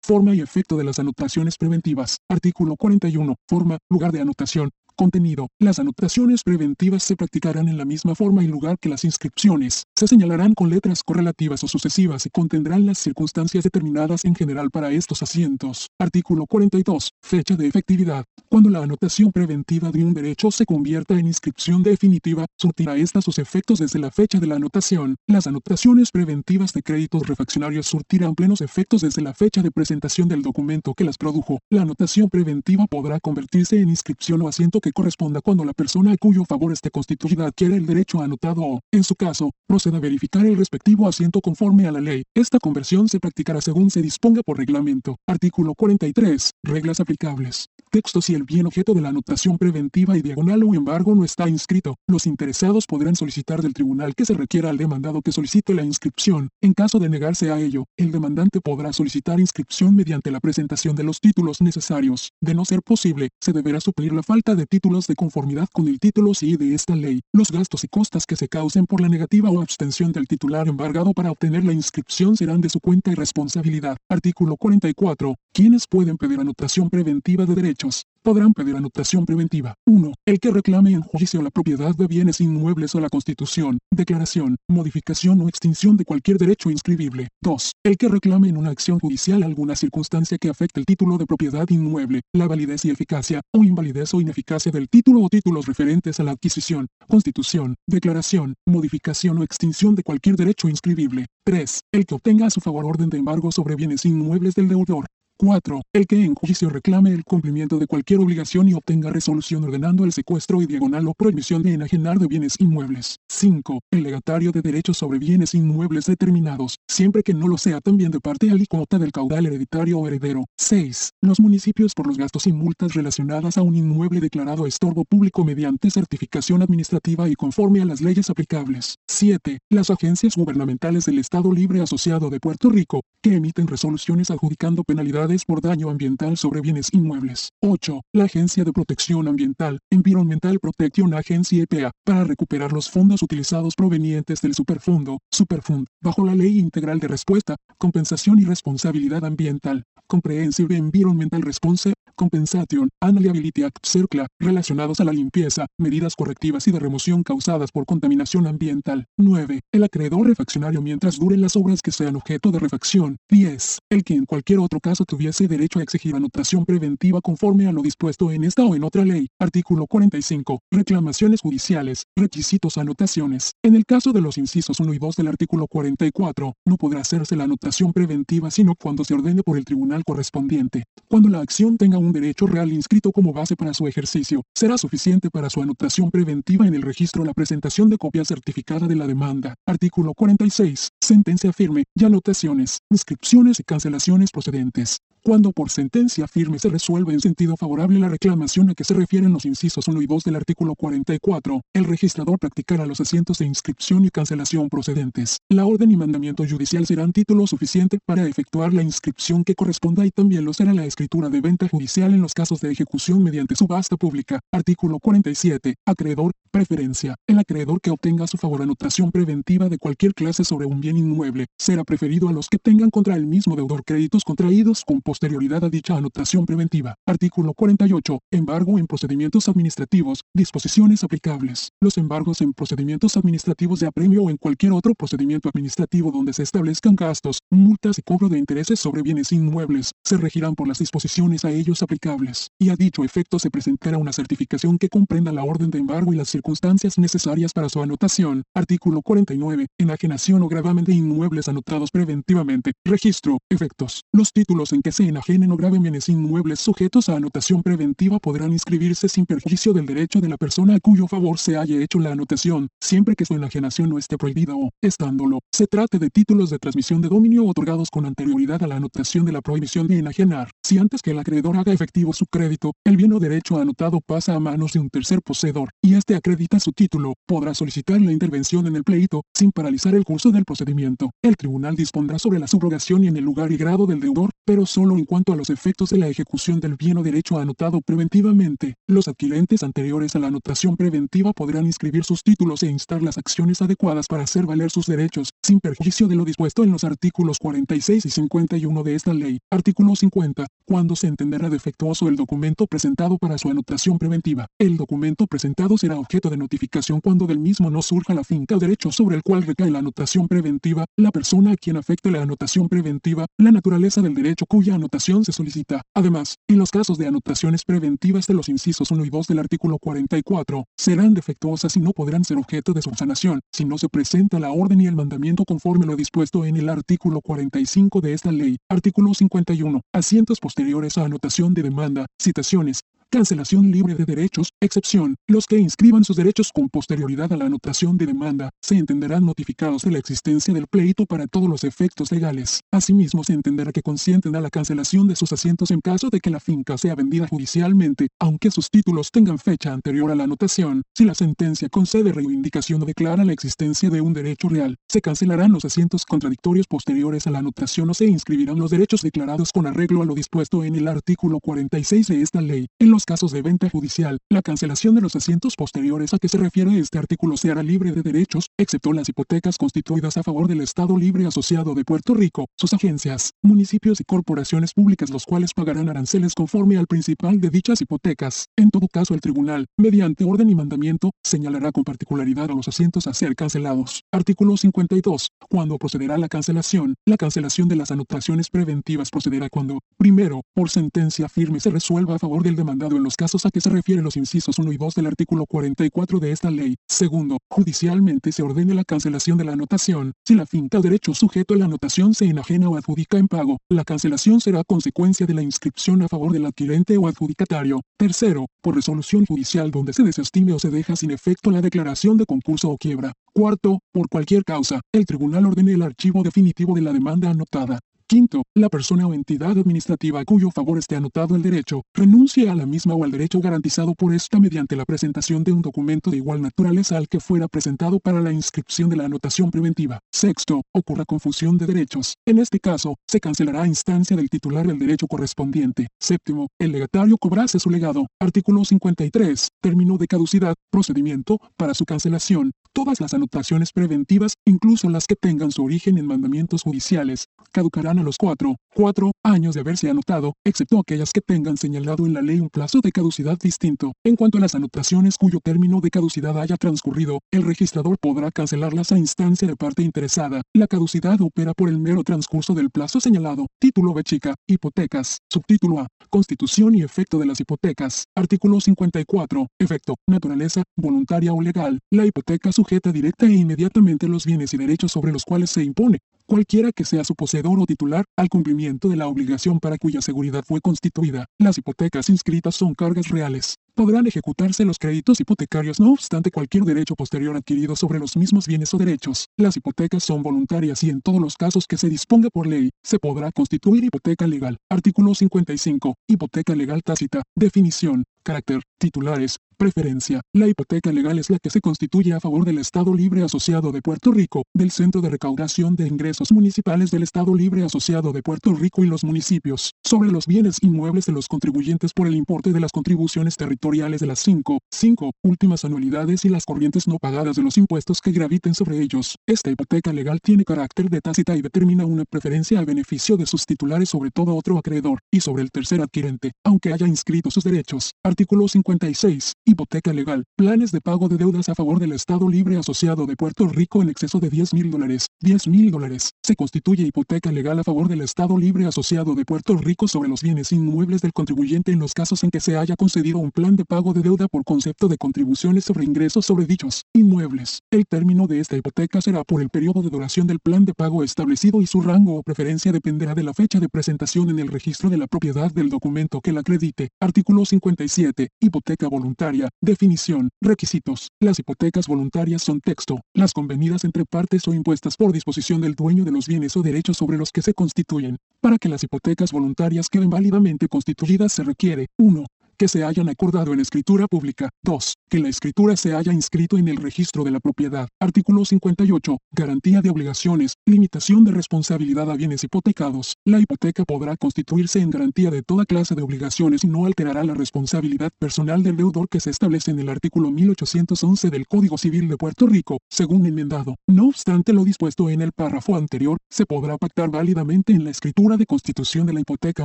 [SPEAKER 1] forma y efecto de las anotaciones preventivas. Artículo 41. Forma, lugar de anotación, Contenido. Las anotaciones preventivas se practicarán en la misma forma y lugar que las inscripciones. Se señalarán con letras correlativas o sucesivas y contendrán las circunstancias determinadas en general para estos asientos. Artículo 42. Fecha de efectividad. Cuando la anotación preventiva de un derecho se convierta en inscripción definitiva, surtirá esta sus efectos desde la fecha de la anotación. Las anotaciones preventivas de créditos refaccionarios surtirán plenos efectos desde la fecha de presentación del documento que las produjo. La anotación preventiva podrá convertirse en inscripción o asiento que corresponda cuando la persona a cuyo favor esté constituida adquiere el derecho anotado o, en su caso, proceda a verificar el respectivo asiento conforme a la ley. Esta conversión se practicará según se disponga por reglamento. Artículo 43. Reglas aplicables. Texto si el bien objeto de la anotación preventiva y diagonal o embargo no está inscrito, los interesados podrán solicitar del tribunal que se requiera al demandado que solicite la inscripción. En caso de negarse a ello, el demandante podrá solicitar inscripción mediante la presentación de los títulos necesarios. De no ser posible, se deberá suplir la falta de títulos de conformidad con el título sí de esta ley. Los gastos y costas que se causen por la negativa o abstención del titular embargado para obtener la inscripción serán de su cuenta y responsabilidad. Artículo 44. ¿Quiénes pueden pedir anotación preventiva de derechos? podrán pedir anotación preventiva. 1. El que reclame en juicio la propiedad de bienes inmuebles o la constitución, declaración, modificación o extinción de cualquier derecho inscribible. 2. El que reclame en una acción judicial alguna circunstancia que afecte el título de propiedad inmueble, la validez y eficacia, o invalidez o ineficacia del título o títulos referentes a la adquisición, constitución, declaración, modificación o extinción de cualquier derecho inscribible. 3. El que obtenga a su favor orden de embargo sobre bienes inmuebles del deudor, 4. El que en juicio reclame el cumplimiento de cualquier obligación y obtenga resolución ordenando el secuestro y diagonal o prohibición de enajenar de bienes inmuebles. 5. El legatario de derechos sobre bienes inmuebles determinados, siempre que no lo sea también de parte alícuota del caudal hereditario o heredero. 6. Los municipios por los gastos y multas relacionadas a un inmueble declarado estorbo público mediante certificación administrativa y conforme a las leyes aplicables. 7. Las agencias gubernamentales del Estado Libre Asociado de Puerto Rico, que emiten resoluciones adjudicando penalidades por daño ambiental sobre bienes inmuebles. 8. La Agencia de Protección Ambiental, Environmental Protection Agency EPA, para recuperar los fondos utilizados provenientes del Superfondo, Superfund, bajo la Ley Integral de Respuesta, Compensación y Responsabilidad Ambiental, Comprehensive Environmental Response, Compensation, and Liability Act CERCLA, relacionados a la limpieza, medidas correctivas y de remoción causadas por contaminación ambiental. 9. El acreedor refaccionario mientras duren las obras que sean objeto de refacción. 10. El que en cualquier otro caso tuviese derecho a exigir anotación preventiva conforme a lo dispuesto en esta o en otra ley. Artículo 45. Reclamaciones judiciales. Requisitos anotaciones. En el caso de los incisos 1 y 2 del artículo 44, no podrá hacerse la anotación preventiva sino cuando se ordene por el tribunal correspondiente. Cuando la acción tenga un derecho real inscrito como base para su ejercicio, será suficiente para su anotación preventiva en el registro la presentación de copia certificada de la demanda. Artículo 46. Sentencia firme y anotaciones, inscripciones y cancelaciones procedentes cuando por sentencia firme se resuelve en sentido favorable la reclamación a que se refieren los incisos 1 y 2 del artículo 44, el registrador practicará los asientos de inscripción y cancelación procedentes. La orden y mandamiento judicial serán título suficiente para efectuar la inscripción que corresponda y también lo será la escritura de venta judicial en los casos de ejecución mediante subasta pública. Artículo 47. Acreedor. Preferencia. El acreedor que obtenga a su favor anotación preventiva de cualquier clase sobre un bien inmueble será preferido a los que tengan contra el mismo deudor créditos contraídos con posterioridad a dicha anotación preventiva. Artículo 48. Embargo en procedimientos administrativos. Disposiciones aplicables. Los embargos en procedimientos administrativos de apremio o en cualquier otro procedimiento administrativo donde se establezcan gastos, multas y cobro de intereses sobre bienes inmuebles, se regirán por las disposiciones a ellos aplicables. Y a dicho efecto se presentará una certificación que comprenda la orden de embargo y las circunstancias necesarias para su anotación. Artículo 49. Enajenación o gravamen de inmuebles anotados preventivamente. Registro. Efectos. Los títulos en que se enajenen o graven bienes inmuebles sujetos a anotación preventiva podrán inscribirse sin perjuicio del derecho de la persona a cuyo favor se haya hecho la anotación, siempre que su enajenación no esté prohibida o, estándolo, se trate de títulos de transmisión de dominio otorgados con anterioridad a la anotación de la prohibición de enajenar. Si antes que el acreedor haga efectivo su crédito, el bien o derecho anotado pasa a manos de un tercer poseedor, y éste acredita su título, podrá solicitar la intervención en el pleito, sin paralizar el curso del procedimiento. El tribunal dispondrá sobre la subrogación y en el lugar y grado del deudor, pero solo en cuanto a los efectos de la ejecución del bien o derecho anotado preventivamente. Los adquirentes anteriores a la anotación preventiva podrán inscribir sus títulos e instar las acciones adecuadas para hacer valer sus derechos, sin perjuicio de lo dispuesto en los artículos 46 y 51 de esta ley. Artículo 50. Cuando se entenderá defectuoso el documento presentado para su anotación preventiva, el documento presentado será objeto de notificación cuando del mismo no surja la finca o derecho sobre el cual recae la anotación preventiva, la persona a quien afecte la anotación preventiva, la naturaleza del derecho cuya anotación se solicita. Además, en los casos de anotaciones preventivas de los incisos 1 y 2 del artículo 44, serán defectuosas y no podrán ser objeto de subsanación, si no se presenta la orden y el mandamiento conforme lo dispuesto en el artículo 45 de esta ley. Artículo 51. Asientos posteriores a anotación de demanda, citaciones, Cancelación libre de derechos, excepción. Los que inscriban sus derechos con posterioridad a la anotación de demanda, se entenderán notificados de la existencia del pleito para todos los efectos legales. Asimismo, se entenderá que consienten a la cancelación de sus asientos en caso de que la finca sea vendida judicialmente, aunque sus títulos tengan fecha anterior a la anotación. Si la sentencia concede reivindicación o declara la existencia de un derecho real, se cancelarán los asientos contradictorios posteriores a la anotación o se inscribirán los derechos declarados con arreglo a lo dispuesto en el artículo 46 de esta ley. En los casos de venta judicial, la cancelación de los asientos posteriores a que se refiere este artículo se hará libre de derechos, excepto las hipotecas constituidas a favor del Estado Libre Asociado de Puerto Rico, sus agencias, municipios y corporaciones públicas los cuales pagarán aranceles conforme al principal de dichas hipotecas. En todo caso el tribunal, mediante orden y mandamiento, señalará con particularidad a los asientos a ser cancelados. Artículo 52. Cuando procederá la cancelación, la cancelación de las anotaciones preventivas procederá cuando, primero, por sentencia firme se resuelva a favor del demandado en los casos a que se refieren los incisos 1 y 2 del artículo 44 de esta ley. Segundo, judicialmente se ordene la cancelación de la anotación. Si la finca o derecho sujeto a la anotación se enajena o adjudica en pago, la cancelación será consecuencia de la inscripción a favor del adquirente o adjudicatario. Tercero, por resolución judicial donde se desestime o se deja sin efecto la declaración de concurso o quiebra. Cuarto, por cualquier causa, el tribunal ordene el archivo definitivo de la demanda anotada. Quinto, la persona o entidad administrativa a cuyo favor esté anotado el derecho, renuncie a la misma o al derecho garantizado por esta mediante la presentación de un documento de igual naturaleza al que fuera presentado para la inscripción de la anotación preventiva. Sexto, ocurra confusión de derechos. En este caso, se cancelará a instancia del titular del derecho correspondiente. Séptimo, el legatario cobrase su legado. Artículo 53. Término de caducidad. Procedimiento para su cancelación. Todas las anotaciones preventivas, incluso las que tengan su origen en mandamientos judiciales, caducarán a los cuatro, cuatro años de haberse anotado, excepto aquellas que tengan señalado en la ley un plazo de caducidad distinto. En cuanto a las anotaciones cuyo término de caducidad haya transcurrido, el registrador podrá cancelarlas a instancia de parte interesada. La caducidad opera por el mero transcurso del plazo señalado. Título B chica, hipotecas. Subtítulo A. Constitución y efecto de las hipotecas. Artículo 54. Efecto. Naturaleza, voluntaria o legal. La hipoteca sujeta directa e inmediatamente los bienes y derechos sobre los cuales se impone, cualquiera que sea su poseedor o titular, al cumplimiento de la obligación para cuya seguridad fue constituida. Las hipotecas inscritas son cargas reales. Podrán ejecutarse los créditos hipotecarios no obstante cualquier derecho posterior adquirido sobre los mismos bienes o derechos. Las hipotecas son voluntarias y en todos los casos que se disponga por ley, se podrá constituir hipoteca legal. Artículo 55. Hipoteca legal tácita. Definición. Carácter. Titulares. Preferencia. La hipoteca legal es la que se constituye a favor del Estado Libre Asociado de Puerto Rico, del Centro de Recaudación de Ingresos Municipales del Estado Libre Asociado de Puerto Rico y los municipios, sobre los bienes inmuebles de los contribuyentes por el importe de las contribuciones territoriales de las 5, 5 últimas anualidades y las corrientes no pagadas de los impuestos que graviten sobre ellos. Esta hipoteca legal tiene carácter de tácita y determina una preferencia a beneficio de sus titulares sobre todo otro acreedor y sobre el tercer adquirente, aunque haya inscrito sus derechos. Artículo 56. Hipoteca legal. Planes de pago de deudas a favor del Estado Libre Asociado de Puerto Rico en exceso de 10 mil dólares. 10 mil dólares. Se constituye hipoteca legal a favor del Estado Libre Asociado de Puerto Rico sobre los bienes inmuebles del contribuyente en los casos en que se haya concedido un plan de pago de deuda por concepto de contribuciones sobre ingresos sobre dichos inmuebles. El término de esta hipoteca será por el periodo de duración del plan de pago establecido y su rango o preferencia dependerá de la fecha de presentación en el registro de la propiedad del documento que la acredite. Artículo 57. Hipoteca voluntaria. Definición. Requisitos. Las hipotecas voluntarias son texto, las convenidas entre partes o impuestas por disposición del dueño de los bienes o derechos sobre los que se constituyen. Para que las hipotecas voluntarias queden válidamente constituidas se requiere 1 que se hayan acordado en escritura pública. 2. Que la escritura se haya inscrito en el registro de la propiedad. Artículo 58. Garantía de obligaciones. Limitación de responsabilidad a bienes hipotecados. La hipoteca podrá constituirse en garantía de toda clase de obligaciones y no alterará la responsabilidad personal del deudor que se establece en el artículo 1811 del Código Civil de Puerto Rico, según enmendado. No obstante lo dispuesto en el párrafo anterior, se podrá pactar válidamente en la escritura de constitución de la hipoteca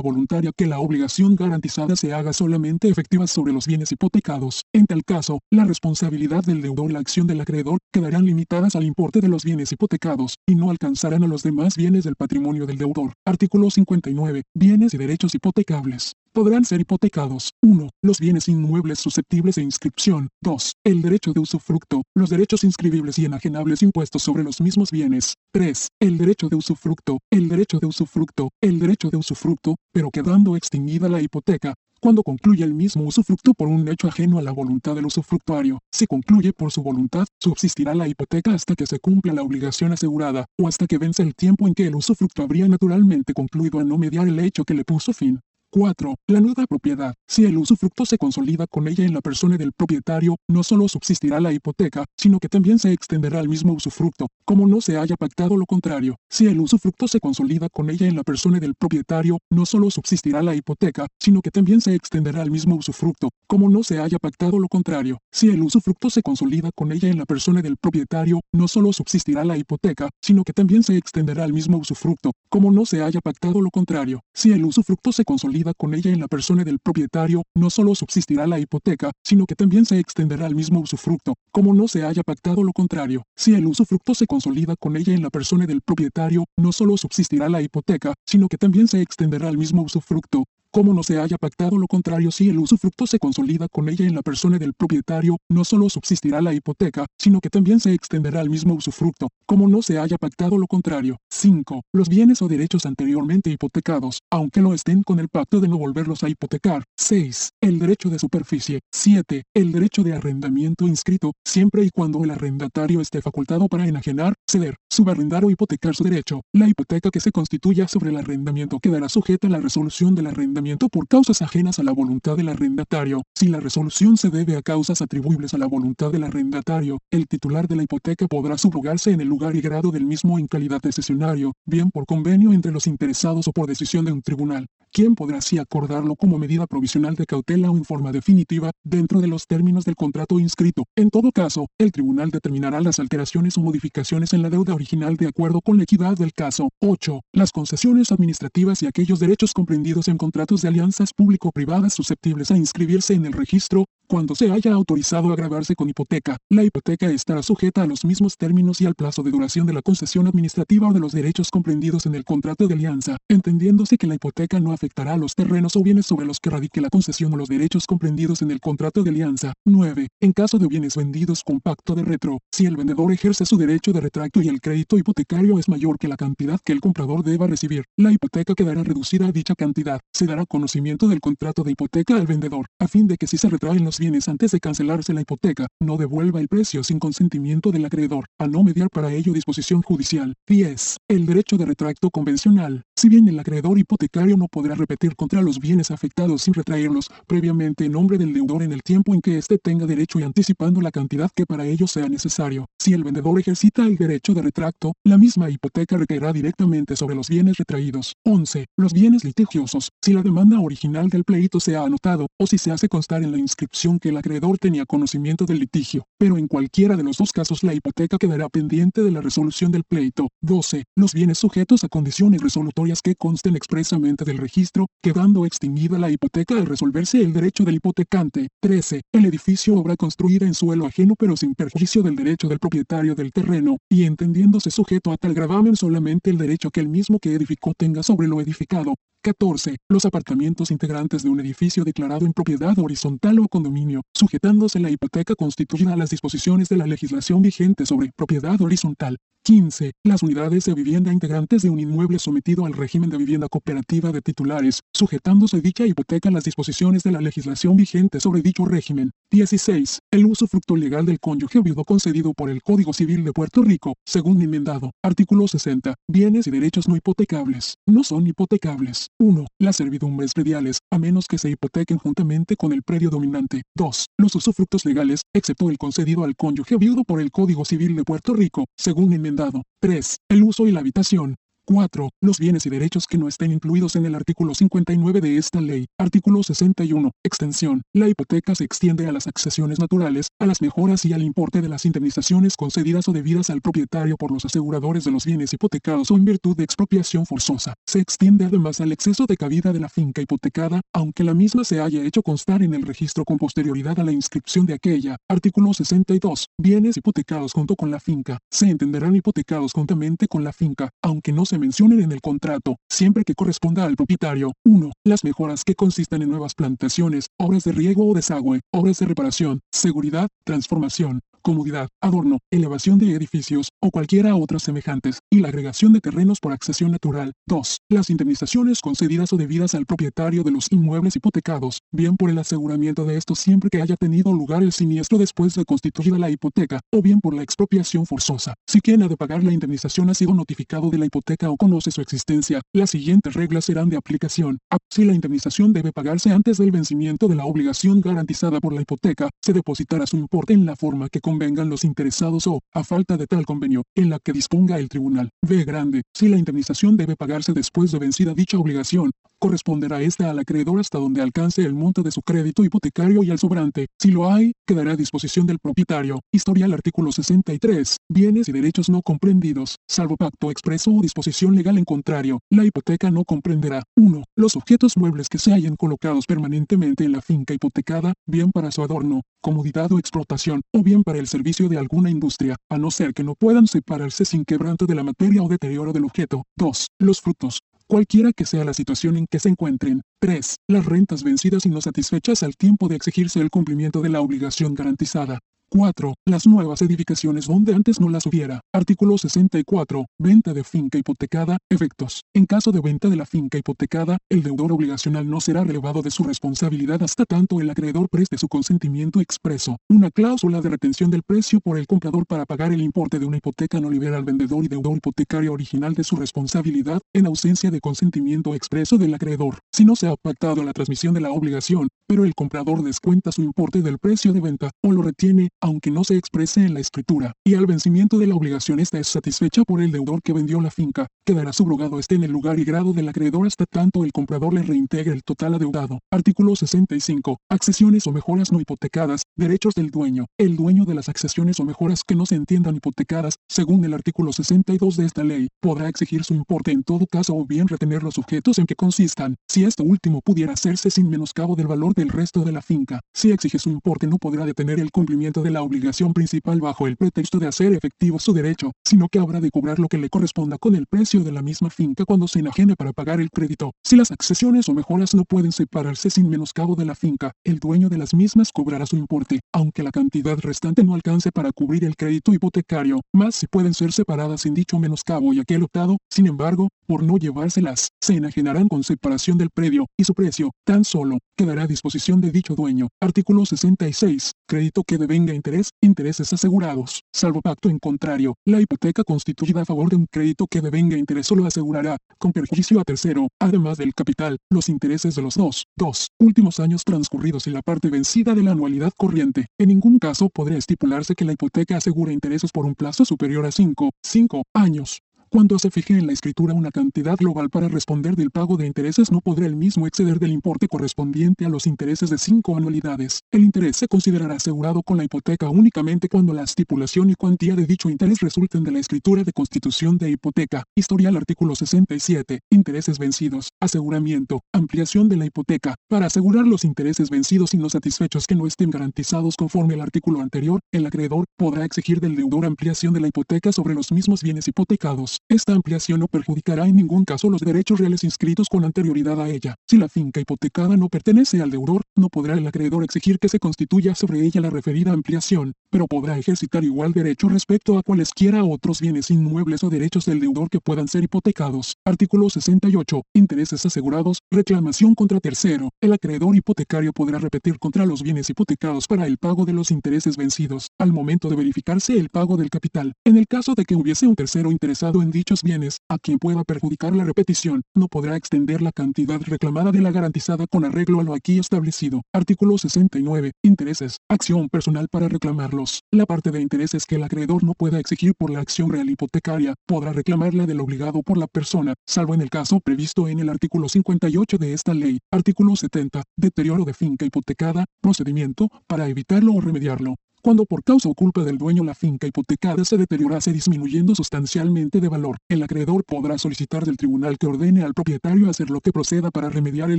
[SPEAKER 1] voluntaria que la obligación garantizada se haga solamente efectivas sobre los bienes hipotecados. En tal caso, la responsabilidad del deudor y la acción del acreedor quedarán limitadas al importe de los bienes hipotecados y no alcanzarán a los demás bienes del patrimonio del deudor. Artículo 59. Bienes y derechos hipotecables podrán ser hipotecados. 1. Los bienes inmuebles susceptibles de inscripción. 2. El derecho de usufructo. Los derechos inscribibles y enajenables impuestos sobre los mismos bienes. 3. El derecho de usufructo. El derecho de usufructo. El derecho de usufructo, pero quedando extinguida la hipoteca, cuando concluye el mismo usufructo por un hecho ajeno a la voluntad del usufructuario, si concluye por su voluntad, subsistirá la hipoteca hasta que se cumpla la obligación asegurada, o hasta que vence el tiempo en que el usufructo habría naturalmente concluido a no mediar el hecho que le puso fin. 4. La nueva propiedad. Si el usufructo se consolida con ella en la persona del propietario, no solo subsistirá la hipoteca, sino que también se extenderá al mismo usufructo, como no se haya pactado lo contrario. Si el usufructo se consolida con ella en la persona del propietario, no solo subsistirá la hipoteca, sino que también se extenderá al mismo usufructo, como no se haya pactado lo contrario. Si el usufructo se consolida con ella en la persona del propietario, no solo subsistirá la hipoteca, sino que también se extenderá al mismo usufructo, como no se haya pactado lo contrario. Si el usufructo se consolida con ella en la persona del propietario, no solo subsistirá la hipoteca, sino que también se extenderá al mismo usufructo, como no se haya pactado lo contrario. Si el usufructo se consolida con ella en la persona del propietario, no solo subsistirá la hipoteca, sino que también se extenderá al mismo usufructo, como no se haya pactado lo contrario si el usufructo se consolida con ella en la persona del propietario, no solo subsistirá la hipoteca, sino que también se extenderá al mismo usufructo, como no se haya pactado lo contrario. 5. Los bienes o derechos anteriormente hipotecados, aunque lo estén con el pacto de no volverlos a hipotecar. 6. El derecho de superficie. 7. El derecho de arrendamiento inscrito, siempre y cuando el arrendatario esté facultado para enajenar, ceder, subarrendar o hipotecar su derecho. La hipoteca que se constituya sobre el arrendamiento quedará sujeta a la resolución del arrendamiento por causas ajenas a la voluntad del arrendatario. Si la resolución se debe a causas atribuibles a la voluntad del arrendatario, el titular de la hipoteca podrá subrogarse en el lugar y grado del mismo en calidad de cesionario, bien por convenio entre los interesados o por decisión de un tribunal quien podrá así acordarlo como medida provisional de cautela o en forma definitiva, dentro de los términos del contrato inscrito. En todo caso, el tribunal determinará las alteraciones o modificaciones en la deuda original de acuerdo con la equidad del caso. 8. Las concesiones administrativas y aquellos derechos comprendidos en contratos de alianzas público-privadas susceptibles a inscribirse en el registro, cuando se haya autorizado a grabarse con hipoteca, la hipoteca estará sujeta a los mismos términos y al plazo de duración de la concesión administrativa o de los derechos comprendidos en el contrato de alianza, entendiéndose que la hipoteca no afectará a los terrenos o bienes sobre los que radique la concesión o los derechos comprendidos en el contrato de alianza. 9. En caso de bienes vendidos con pacto de retro, si el vendedor ejerce su derecho de retracto y el crédito hipotecario es mayor que la cantidad que el comprador deba recibir, la hipoteca quedará reducida a dicha cantidad. Se dará conocimiento del contrato de hipoteca al vendedor, a fin de que si se retraen los bienes antes de cancelarse la hipoteca, no devuelva el precio sin consentimiento del acreedor, a no mediar para ello disposición judicial. 10. El derecho de retracto convencional. Si bien el acreedor hipotecario no podrá repetir contra los bienes afectados sin retraerlos previamente en nombre del deudor en el tiempo en que éste tenga derecho y anticipando la cantidad que para ello sea necesario. Si el vendedor ejercita el derecho de retracto, la misma hipoteca recaerá directamente sobre los bienes retraídos. 11. Los bienes litigiosos. Si la demanda original del pleito se ha anotado, o si se hace constar en la inscripción que el acreedor tenía conocimiento del litigio, pero en cualquiera de los dos casos la hipoteca quedará pendiente de la resolución del pleito. 12. Los bienes sujetos a condiciones resolutorias que consten expresamente del registro, quedando extinguida la hipoteca al resolverse el derecho del hipotecante. 13. El edificio obra construida en suelo ajeno pero sin perjuicio del derecho del propietario del terreno, y entendiéndose sujeto a tal gravamen solamente el derecho que el mismo que edificó tenga sobre lo edificado. 14. Los apartamentos integrantes de un edificio declarado en propiedad horizontal o condominio, sujetándose la hipoteca constituida a las disposiciones de la legislación vigente sobre propiedad horizontal. 15. Las unidades de vivienda integrantes de un inmueble sometido al régimen de vivienda cooperativa de titulares, sujetándose dicha hipoteca a las disposiciones de la legislación vigente sobre dicho régimen. 16. El usufructo legal del cónyuge viudo concedido por el Código Civil de Puerto Rico, según enmendado. Artículo 60. Bienes y derechos no hipotecables. No son hipotecables. 1. Las servidumbres prediales, a menos que se hipotequen juntamente con el predio dominante. 2. Los usufructos legales, excepto el concedido al cónyuge viudo por el Código Civil de Puerto Rico, según enmendado dado. 3. El uso y la habitación. 4. Los bienes y derechos que no estén incluidos en el artículo 59 de esta ley. Artículo 61. Extensión. La hipoteca se extiende a las accesiones naturales, a las mejoras y al importe de las indemnizaciones concedidas o debidas al propietario por los aseguradores de los bienes hipotecados o en virtud de expropiación forzosa. Se extiende además al exceso de cabida de la finca hipotecada, aunque la misma se haya hecho constar en el registro con posterioridad a la inscripción de aquella. Artículo 62. Bienes hipotecados junto con la finca. Se entenderán hipotecados juntamente con la finca, aunque no se mencionen en el contrato, siempre que corresponda al propietario. 1. Las mejoras que consistan en nuevas plantaciones, obras de riego o desagüe, obras de reparación, seguridad, transformación, comodidad, adorno, elevación de edificios o cualquiera otras semejantes, y la agregación de terrenos por accesión natural. 2. Las indemnizaciones concedidas o debidas al propietario de los inmuebles hipotecados, bien por el aseguramiento de estos siempre que haya tenido lugar el siniestro después de constituida la hipoteca, o bien por la expropiación forzosa. Si quien ha de pagar la indemnización ha sido notificado de la hipoteca o conoce su existencia, las siguientes reglas serán de aplicación. A. Si la indemnización debe pagarse antes del vencimiento de la obligación garantizada por la hipoteca, se depositará su importe en la forma que convengan los interesados o, a falta de tal convenio, en la que disponga el tribunal. B. Grande. Si la indemnización debe pagarse después de vencida dicha obligación, corresponderá esta al acreedor hasta donde alcance el monto de su crédito hipotecario y al sobrante. Si lo hay, quedará a disposición del propietario. Historial artículo 63. Bienes y derechos no comprendidos, salvo pacto expreso o disposición legal en contrario. La hipoteca no comprenderá 1. Los objetos muebles que se hayan colocados permanentemente en la finca hipotecada, bien para su adorno, comodidad o explotación, o bien para el servicio de alguna industria, a no ser que no puedan separarse sin quebranto de la materia o deterioro del objeto. 2. Los frutos, cualquiera que sea la situación en que se encuentren. 3. Las rentas vencidas y no satisfechas al tiempo de exigirse el cumplimiento de la obligación garantizada. 4. Las nuevas edificaciones donde antes no las hubiera. Artículo 64. Venta de finca hipotecada. Efectos. En caso de venta de la finca hipotecada, el deudor obligacional no será relevado de su responsabilidad hasta tanto el acreedor preste su consentimiento expreso. Una cláusula de retención del precio por el comprador para pagar el importe de una hipoteca no libera al vendedor y deudor hipotecario original de su responsabilidad en ausencia de consentimiento expreso del acreedor. Si no se ha pactado la transmisión de la obligación, pero el comprador descuenta su importe del precio de venta o lo retiene, aunque no se exprese en la escritura, y al vencimiento de la obligación esta es satisfecha por el deudor que vendió la finca, quedará subrogado este en el lugar y grado del acreedor hasta tanto el comprador le reintegre el total adeudado. Artículo 65. Accesiones o mejoras no hipotecadas, derechos del dueño. El dueño de las accesiones o mejoras que no se entiendan hipotecadas, según el artículo 62 de esta ley, podrá exigir su importe en todo caso o bien retener los objetos en que consistan, si esto último pudiera hacerse sin menoscabo del valor del resto de la finca. Si exige su importe no podrá detener el cumplimiento de la obligación principal bajo el pretexto de hacer efectivo su derecho, sino que habrá de cobrar lo que le corresponda con el precio de la misma finca cuando se enajene para pagar el crédito. Si las accesiones o mejoras no pueden separarse sin menoscabo de la finca, el dueño de las mismas cobrará su importe, aunque la cantidad restante no alcance para cubrir el crédito hipotecario, más si pueden ser separadas sin dicho menoscabo y aquel optado, sin embargo, por no llevárselas, se enajenarán con separación del predio, y su precio, tan solo, quedará a disposición de dicho dueño. Artículo 66. Crédito que devenga interés, intereses asegurados. Salvo pacto en contrario, la hipoteca constituida a favor de un crédito que devenga interés solo asegurará, con perjuicio a tercero, además del capital, los intereses de los dos, dos últimos años transcurridos y la parte vencida de la anualidad corriente. En ningún caso podrá estipularse que la hipoteca asegure intereses por un plazo superior a 5, 5 años. Cuando se fije en la escritura una cantidad global para responder del pago de intereses no podrá el mismo exceder del importe correspondiente a los intereses de cinco anualidades. El interés se considerará asegurado con la hipoteca únicamente cuando la estipulación y cuantía de dicho interés resulten de la escritura de constitución de hipoteca. Historial artículo 67. Intereses vencidos. Aseguramiento. Ampliación de la hipoteca. Para asegurar los intereses vencidos y no satisfechos que no estén garantizados conforme al artículo anterior, el acreedor podrá exigir del deudor ampliación de la hipoteca sobre los mismos bienes hipotecados. Esta ampliación no perjudicará en ningún caso los derechos reales inscritos con anterioridad a ella. Si la finca hipotecada no pertenece al deudor, no podrá el acreedor exigir que se constituya sobre ella la referida ampliación, pero podrá ejercitar igual derecho respecto a cualesquiera otros bienes inmuebles o derechos del deudor que puedan ser hipotecados. Artículo 68. Intereses asegurados. Reclamación contra tercero. El acreedor hipotecario podrá repetir contra los bienes hipotecados para el pago de los intereses vencidos, al momento de verificarse el pago del capital. En el caso de que hubiese un tercero interesado en dichos bienes, a quien pueda perjudicar la repetición, no podrá extender la cantidad reclamada de la garantizada con arreglo a lo aquí establecido. Artículo 69. Intereses. Acción personal para reclamarlos. La parte de intereses que el acreedor no pueda exigir por la acción real hipotecaria, podrá reclamarla del obligado por la persona, salvo en el caso previsto en el artículo 58 de esta ley. Artículo 70. Deterioro de finca hipotecada. Procedimiento para evitarlo o remediarlo cuando por causa o culpa del dueño la finca hipotecada se deteriorase disminuyendo sustancialmente de valor, el acreedor podrá solicitar del tribunal que ordene al propietario hacer lo que proceda para remediar el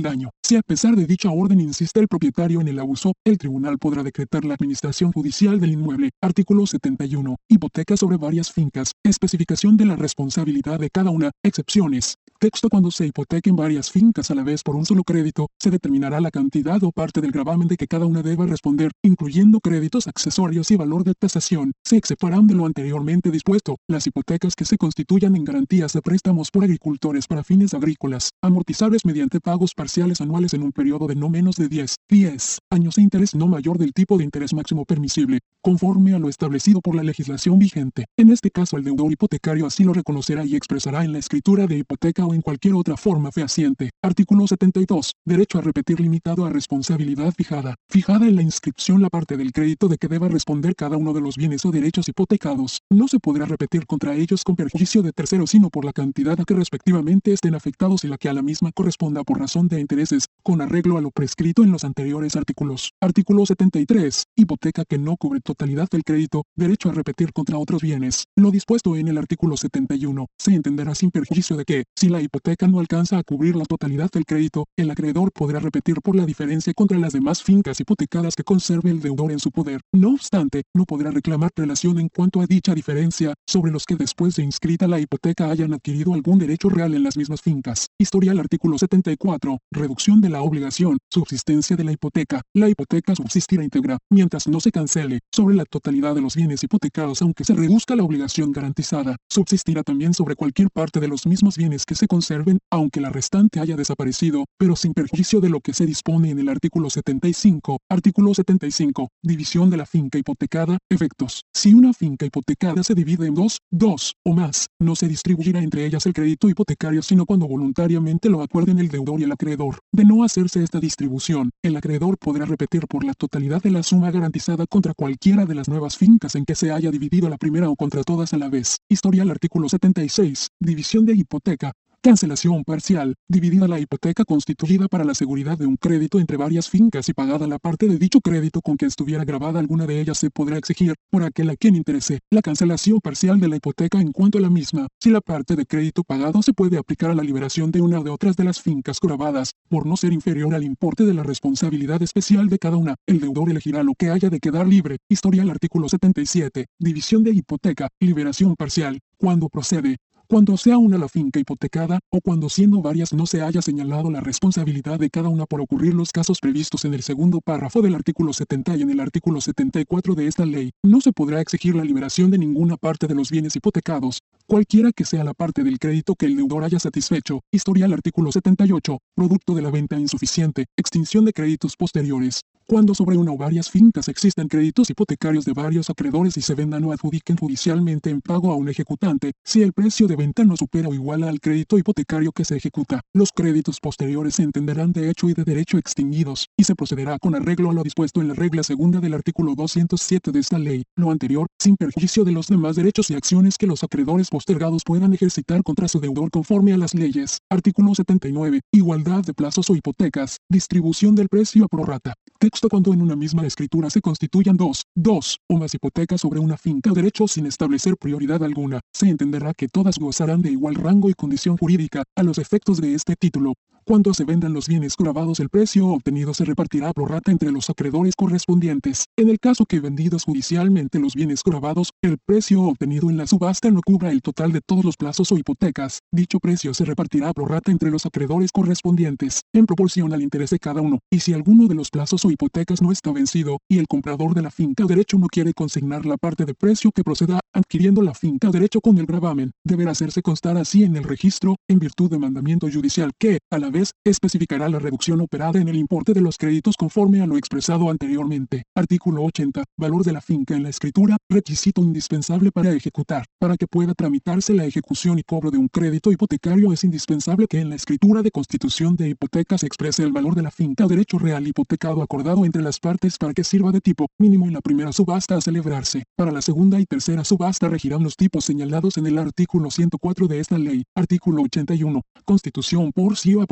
[SPEAKER 1] daño. Si a pesar de dicha orden insiste el propietario en el abuso, el tribunal podrá decretar la administración judicial del inmueble. Artículo 71. Hipoteca sobre varias fincas. Especificación de la responsabilidad de cada una. Excepciones. Texto cuando se hipotequen varias fincas a la vez por un solo crédito, se determinará la cantidad o parte del gravamen de que cada una deba responder, incluyendo créditos accesorios y valor de tasación. Se exceptuarán de lo anteriormente dispuesto, las hipotecas que se constituyan en garantías de préstamos por agricultores para fines agrícolas, amortizables mediante pagos parciales anuales en un periodo de no menos de 10, 10 años e interés no mayor del tipo de interés máximo permisible, conforme a lo establecido por la legislación vigente. En este caso el deudor hipotecario así lo reconocerá y expresará en la escritura de hipoteca o en cualquier otra forma fehaciente. Artículo 72. Derecho a repetir limitado a responsabilidad fijada. Fijada en la inscripción la parte del crédito de que responder cada uno de los bienes o derechos hipotecados. No se podrá repetir contra ellos con perjuicio de terceros sino por la cantidad a que respectivamente estén afectados y la que a la misma corresponda por razón de intereses, con arreglo a lo prescrito en los anteriores artículos. Artículo 73. Hipoteca que no cubre totalidad del crédito, derecho a repetir contra otros bienes. Lo dispuesto en el artículo 71 se entenderá sin perjuicio de que, si la hipoteca no alcanza a cubrir la totalidad del crédito, el acreedor podrá repetir por la diferencia contra las demás fincas hipotecadas que conserve el deudor en su poder. No No obstante, no podrá reclamar prelación en cuanto a dicha diferencia, sobre los que después de inscrita la hipoteca hayan adquirido algún derecho real en las mismas fincas. Historial artículo 74. Reducción de la obligación. Subsistencia de la hipoteca. La hipoteca subsistirá íntegra, mientras no se cancele, sobre la totalidad de los bienes hipotecados aunque se reduzca la obligación garantizada. Subsistirá también sobre cualquier parte de los mismos bienes que se conserven, aunque la restante haya desaparecido, pero sin perjuicio de lo que se dispone en el artículo 75. Artículo 75. División de la finca hipotecada. Efectos. Si una finca hipotecada se divide en dos, dos o más, no se distribuirá entre ellas el crédito hipotecario sino cuando voluntariamente lo acuerden el deudor y el acreedor. De no hacerse esta distribución, el acreedor podrá repetir por la totalidad de la suma garantizada contra cualquiera de las nuevas fincas en que se haya dividido la primera o contra todas a la vez. Historial artículo 76. División de hipoteca. Cancelación parcial, dividida la hipoteca constituida para la seguridad de un crédito entre varias fincas y pagada la parte de dicho crédito con que estuviera grabada alguna de ellas se podrá exigir, por aquel a quien interese, la cancelación parcial de la hipoteca en cuanto a la misma, si la parte de crédito pagado se puede aplicar a la liberación de una o de otras de las fincas grabadas, por no ser inferior al importe de la responsabilidad especial de cada una, el deudor elegirá lo que haya de quedar libre. Historial artículo 77, división de hipoteca, liberación parcial, cuando procede, cuando sea una la finca hipotecada, o cuando siendo varias no se haya señalado la responsabilidad de cada una por ocurrir los casos previstos en el segundo párrafo del artículo 70 y en el artículo 74 de esta ley, no se podrá exigir la liberación de ninguna parte de los bienes hipotecados, cualquiera que sea la parte del crédito que el deudor haya satisfecho. Historial artículo 78, producto de la venta insuficiente, extinción de créditos posteriores. Cuando sobre una o varias fincas existen créditos hipotecarios de varios acreedores y se vendan o adjudiquen judicialmente en pago a un ejecutante, si el precio de venta no supera o iguala al crédito hipotecario que se ejecuta, los créditos posteriores se entenderán de hecho y de derecho extinguidos, y se procederá con arreglo a lo dispuesto en la regla segunda del artículo 207 de esta ley, lo anterior, sin perjuicio de los demás derechos y acciones que los acreedores postergados puedan ejercitar contra su deudor conforme a las leyes. Artículo 79. Igualdad de plazos o hipotecas. Distribución del precio a prorrata cuando en una misma escritura se constituyan dos, dos o más hipotecas sobre una finca derecho sin establecer prioridad alguna, se entenderá que todas gozarán de igual rango y condición jurídica a los efectos de este título. Cuando se vendan los bienes grabados el precio obtenido se repartirá por rata entre los acreedores correspondientes. En el caso que vendidos judicialmente los bienes grabados, el precio obtenido en la subasta no cubra el total de todos los plazos o hipotecas. Dicho precio se repartirá por rata entre los acreedores correspondientes, en proporción al interés de cada uno. Y si alguno de los plazos o hipotecas no está vencido, y el comprador de la finca derecho no quiere consignar la parte de precio que proceda adquiriendo la finca derecho con el gravamen, deberá hacerse constar así en el registro, en virtud de mandamiento judicial que, a la vez, especificará la reducción operada en el importe de los créditos conforme a lo expresado anteriormente. Artículo 80. Valor de la finca en la escritura, requisito indispensable para ejecutar. Para que pueda tramitarse la ejecución y cobro de un crédito hipotecario es indispensable que en la escritura de constitución de hipoteca se exprese el valor de la finca derecho real hipotecado acordado entre las partes para que sirva de tipo mínimo en la primera subasta a celebrarse. Para la segunda y tercera subasta regirán los tipos señalados en el artículo 104 de esta ley. Artículo 81. Constitución por sí o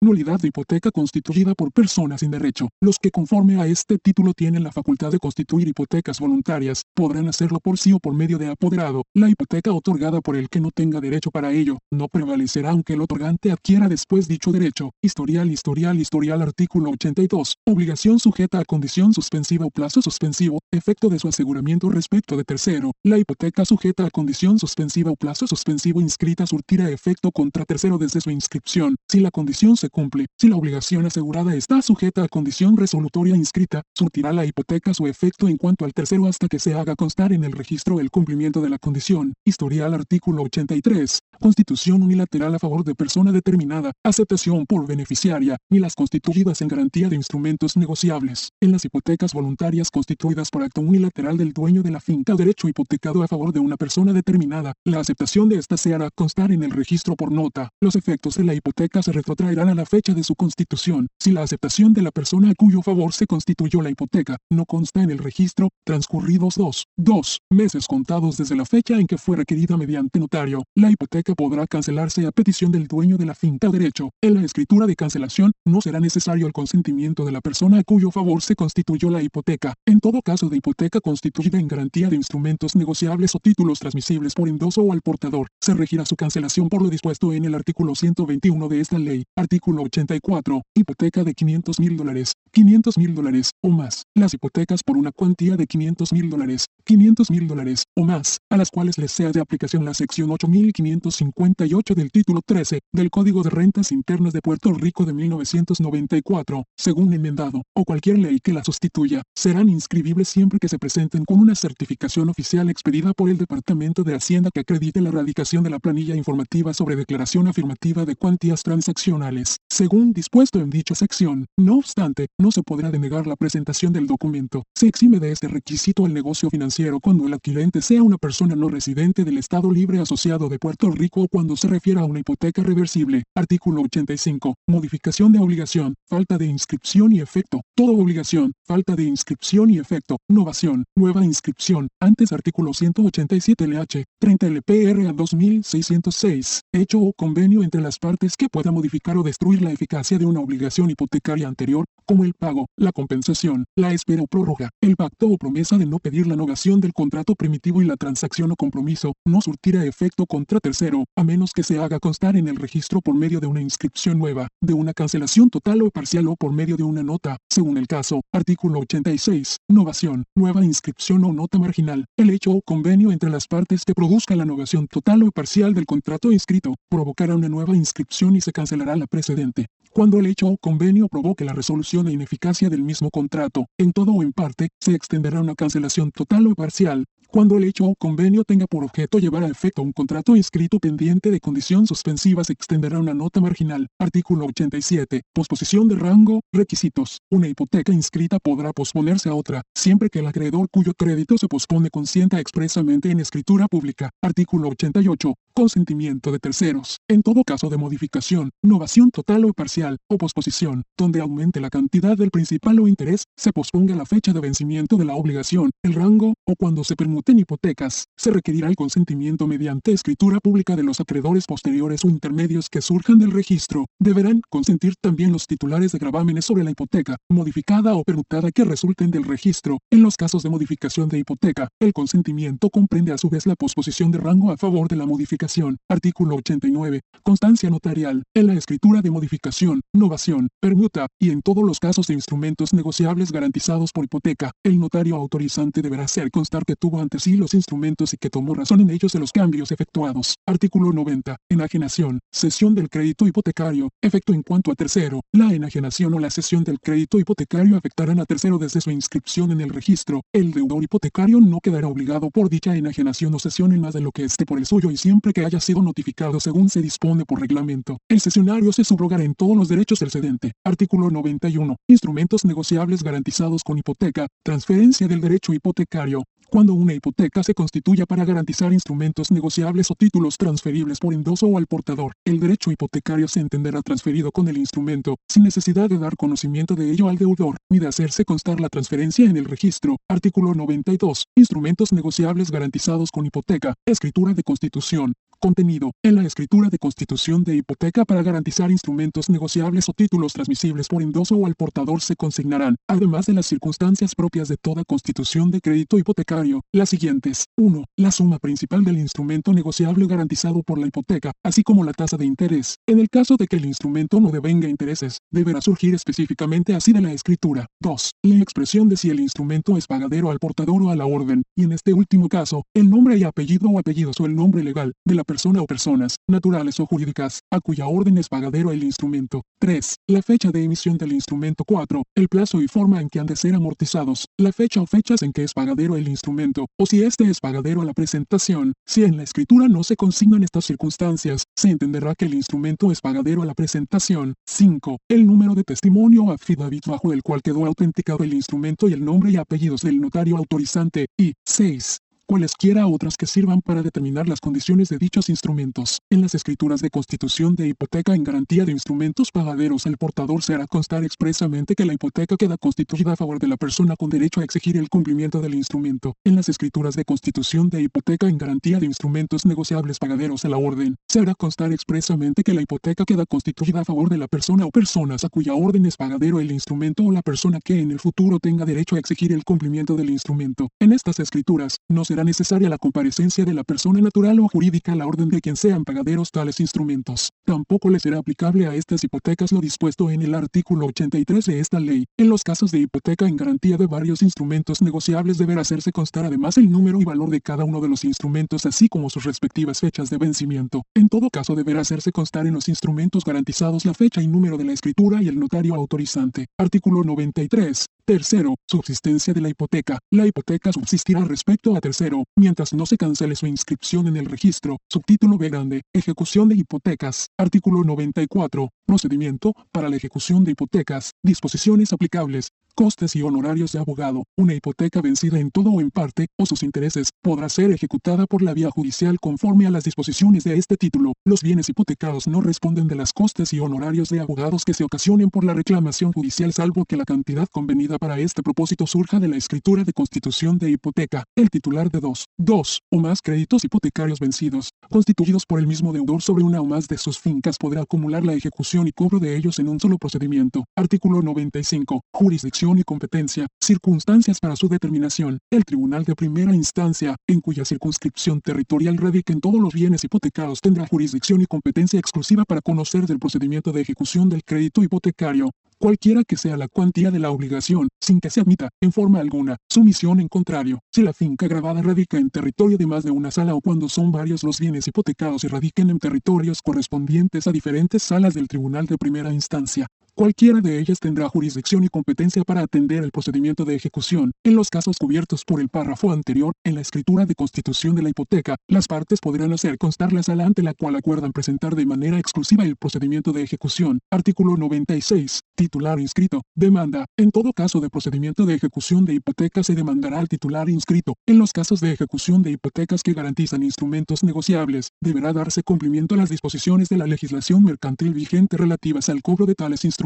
[SPEAKER 1] nulidad de hipoteca constituida por personas sin derecho. Los que conforme a este título tienen la facultad de constituir hipotecas voluntarias, podrán hacerlo por sí o por medio de apoderado. La hipoteca otorgada por el que no tenga derecho para ello, no prevalecerá aunque el otorgante adquiera después dicho derecho. Historial, historial, historial, artículo 82. Obligación sujeta a condición suspensiva o plazo suspensivo, efecto de su aseguramiento respecto de tercero. La hipoteca sujeta a condición suspensiva o plazo suspensivo inscrita surtirá efecto contra tercero desde su inscripción. Si la condición se cumple, si la obligación asegurada está sujeta a condición resolutoria inscrita, surtirá la hipoteca su efecto en cuanto al tercero hasta que se haga constar en el registro el cumplimiento de la condición. Historial artículo 83. Constitución unilateral a favor de persona determinada, aceptación por beneficiaria, ni las constituidas en garantía de instrumentos negociables. En las hipotecas voluntarias constituidas por acto unilateral del dueño de la finca derecho hipotecado a favor de una persona determinada, la aceptación de esta se hará constar en el registro por nota. Los efectos de la hipoteca se retrotraen traerán a la fecha de su constitución. Si la aceptación de la persona a cuyo favor se constituyó la hipoteca no consta en el registro, transcurridos dos, dos meses contados desde la fecha en que fue requerida mediante notario, la hipoteca podrá cancelarse a petición del dueño de la finca derecho. En la escritura de cancelación, no será necesario el consentimiento de la persona a cuyo favor se constituyó la hipoteca. En todo caso de hipoteca constituida en garantía de instrumentos negociables o títulos transmisibles por endoso o al portador, se regirá su cancelación por lo dispuesto en el artículo 121 de esta ley. Artículo 84. Hipoteca de 500 mil dólares. 500 mil dólares o más, las hipotecas por una cuantía de 500 mil dólares, 500 mil dólares o más, a las cuales les sea de aplicación la sección 8558 del título 13 del Código de Rentas Internas de Puerto Rico de 1994, según enmendado, o cualquier ley que la sustituya, serán inscribibles siempre que se presenten con una certificación oficial expedida por el Departamento de Hacienda que acredite la erradicación de la planilla informativa sobre declaración afirmativa de cuantías transaccionales, según dispuesto en dicha sección. No obstante, no se podrá denegar la presentación del documento. Se exime de este requisito el negocio financiero cuando el adquirente sea una persona no residente del Estado Libre Asociado de Puerto Rico o cuando se refiera a una hipoteca reversible. Artículo 85. Modificación de obligación, falta de inscripción y efecto. Toda obligación, falta de inscripción y efecto. Novación, nueva inscripción. Antes artículo 187 LH, 30 LPR a 2606. Hecho o convenio entre las partes que pueda modificar o destruir la eficacia de una obligación hipotecaria anterior, como el pago, la compensación, la espera o prórroga, el pacto o promesa de no pedir la novación del contrato primitivo y la transacción o compromiso, no surtirá efecto contra tercero, a menos que se haga constar en el registro por medio de una inscripción nueva, de una cancelación total o parcial o por medio de una nota, según el caso. Artículo 86. Novación, nueva inscripción o nota marginal. El hecho o convenio entre las partes que produzca la novación total o parcial del contrato inscrito, provocará una nueva inscripción y se cancelará la precedente. Cuando el hecho o convenio provoque la resolución e ineficacia del mismo contrato, en todo o en parte, se extenderá una cancelación total o parcial, cuando el hecho o convenio tenga por objeto llevar a efecto un contrato inscrito pendiente de condición suspensiva se extenderá una nota marginal. Artículo 87. Posposición de rango. Requisitos. Una hipoteca inscrita podrá posponerse a otra, siempre que el acreedor cuyo crédito se pospone consienta expresamente en escritura pública. Artículo 88. Consentimiento de terceros. En todo caso de modificación, novación total o parcial, o posposición, donde aumente la cantidad del principal o interés, se posponga la fecha de vencimiento de la obligación, el rango, o cuando se permuten hipotecas, se requerirá el consentimiento mediante escritura pública de los acreedores posteriores o intermedios que surjan del registro. Deberán consentir también los titulares de gravámenes sobre la hipoteca, modificada o permutada que resulten del registro. En los casos de modificación de hipoteca, el consentimiento comprende a su vez la posposición de rango a favor de la modificación Artículo 89. Constancia notarial. En la escritura de modificación, novación, permuta, y en todos los casos de instrumentos negociables garantizados por hipoteca, el notario autorizante deberá hacer constar que tuvo ante sí los instrumentos y que tomó razón en ellos de los cambios efectuados. Artículo 90. Enajenación. Cesión del crédito hipotecario. Efecto en cuanto a tercero. La enajenación o la cesión del crédito hipotecario afectarán a tercero desde su inscripción en el registro. El deudor hipotecario no quedará obligado por dicha enajenación o cesión en más de lo que esté por el suyo y siempre que haya sido notificado según se dispone por reglamento. El sesionario se subrogará en todos los derechos del cedente. Artículo 91. Instrumentos negociables garantizados con hipoteca. Transferencia del derecho hipotecario. Cuando una hipoteca se constituya para garantizar instrumentos negociables o títulos transferibles por endoso o al portador, el derecho hipotecario se entenderá transferido con el instrumento, sin necesidad de dar conocimiento de ello al deudor, ni de hacerse constar la transferencia en el registro. Artículo 92. Instrumentos negociables garantizados con hipoteca. Escritura de constitución. Contenido. En la escritura de constitución de hipoteca para garantizar instrumentos negociables o títulos transmisibles por endoso o al portador se consignarán, además de las circunstancias propias de toda constitución de crédito hipotecario, las siguientes. 1. La suma principal del instrumento negociable garantizado por la hipoteca, así como la tasa de interés. En el caso de que el instrumento no devenga intereses, deberá surgir específicamente así de la escritura. 2. La expresión de si el instrumento es pagadero al portador o a la orden, y en este último caso, el nombre y apellido o apellidos o el nombre legal de la persona o personas, naturales o jurídicas, a cuya orden es pagadero el instrumento. 3. La fecha de emisión del instrumento 4. El plazo y forma en que han de ser amortizados. La fecha o fechas en que es pagadero el instrumento, o si éste es pagadero a la presentación. Si en la escritura no se consignan estas circunstancias, se entenderá que el instrumento es pagadero a la presentación. 5. El número de testimonio o affidavit bajo el cual quedó autenticado el instrumento y el nombre y apellidos del notario autorizante. Y 6 cualesquiera otras que sirvan para determinar las condiciones de dichos instrumentos. En las escrituras de constitución de hipoteca en garantía de instrumentos pagaderos, el portador se hará constar expresamente que la hipoteca queda constituida a favor de la persona con derecho a exigir el cumplimiento del instrumento. En las escrituras de constitución de hipoteca en garantía de instrumentos negociables pagaderos a la orden, se hará constar expresamente que la hipoteca queda constituida a favor de la persona o personas a cuya orden es pagadero el instrumento o la persona que en el futuro tenga derecho a exigir el cumplimiento del instrumento. En estas escrituras, no será necesaria la comparecencia de la persona natural o jurídica a la orden de quien sean pagaderos tales instrumentos. Tampoco le será aplicable a estas hipotecas lo dispuesto en el artículo 83 de esta ley. En los casos de hipoteca en garantía de varios instrumentos negociables deberá hacerse constar además el número y valor de cada uno de los instrumentos así como sus respectivas fechas de vencimiento. En todo caso deberá hacerse constar en los instrumentos garantizados la fecha y número de la escritura y el notario autorizante. Artículo 93. Tercero, subsistencia de la hipoteca. La hipoteca subsistirá respecto a tercero, mientras no se cancele su inscripción en el registro. Subtítulo B grande. Ejecución de hipotecas. Artículo 94. Procedimiento para la ejecución de hipotecas. Disposiciones aplicables costes y honorarios de abogado. Una hipoteca vencida en todo o en parte, o sus intereses, podrá ser ejecutada por la vía judicial conforme a las disposiciones de este título. Los bienes hipotecados no responden de las costes y honorarios de abogados que se ocasionen por la reclamación judicial salvo que la cantidad convenida para este propósito surja de la escritura de constitución de hipoteca. El titular de dos, dos o más créditos hipotecarios vencidos, constituidos por el mismo deudor sobre una o más de sus fincas podrá acumular la ejecución y cobro de ellos en un solo procedimiento. Artículo 95. Jurisdicción y competencia, circunstancias para su determinación, el Tribunal de Primera Instancia, en cuya circunscripción territorial radiquen todos los bienes hipotecados, tendrá jurisdicción y competencia exclusiva para conocer del procedimiento de ejecución del crédito hipotecario, cualquiera que sea la cuantía de la obligación, sin que se admita, en forma alguna, sumisión en contrario, si la finca grabada radica en territorio de más de una sala o cuando son varios los bienes hipotecados y radiquen en territorios correspondientes a diferentes salas del Tribunal de Primera Instancia, Cualquiera de ellas tendrá jurisdicción y competencia para atender el procedimiento de ejecución. En los casos cubiertos por el párrafo anterior, en la escritura de constitución de la hipoteca, las partes podrán hacer constar la sala ante la cual acuerdan presentar de manera exclusiva el procedimiento de ejecución. Artículo 96. Titular inscrito. Demanda. En todo caso de procedimiento de ejecución de hipoteca se demandará al titular inscrito. En los casos de ejecución de hipotecas que garantizan instrumentos negociables, deberá darse cumplimiento a las disposiciones de la legislación mercantil vigente relativas al cobro de tales instrumentos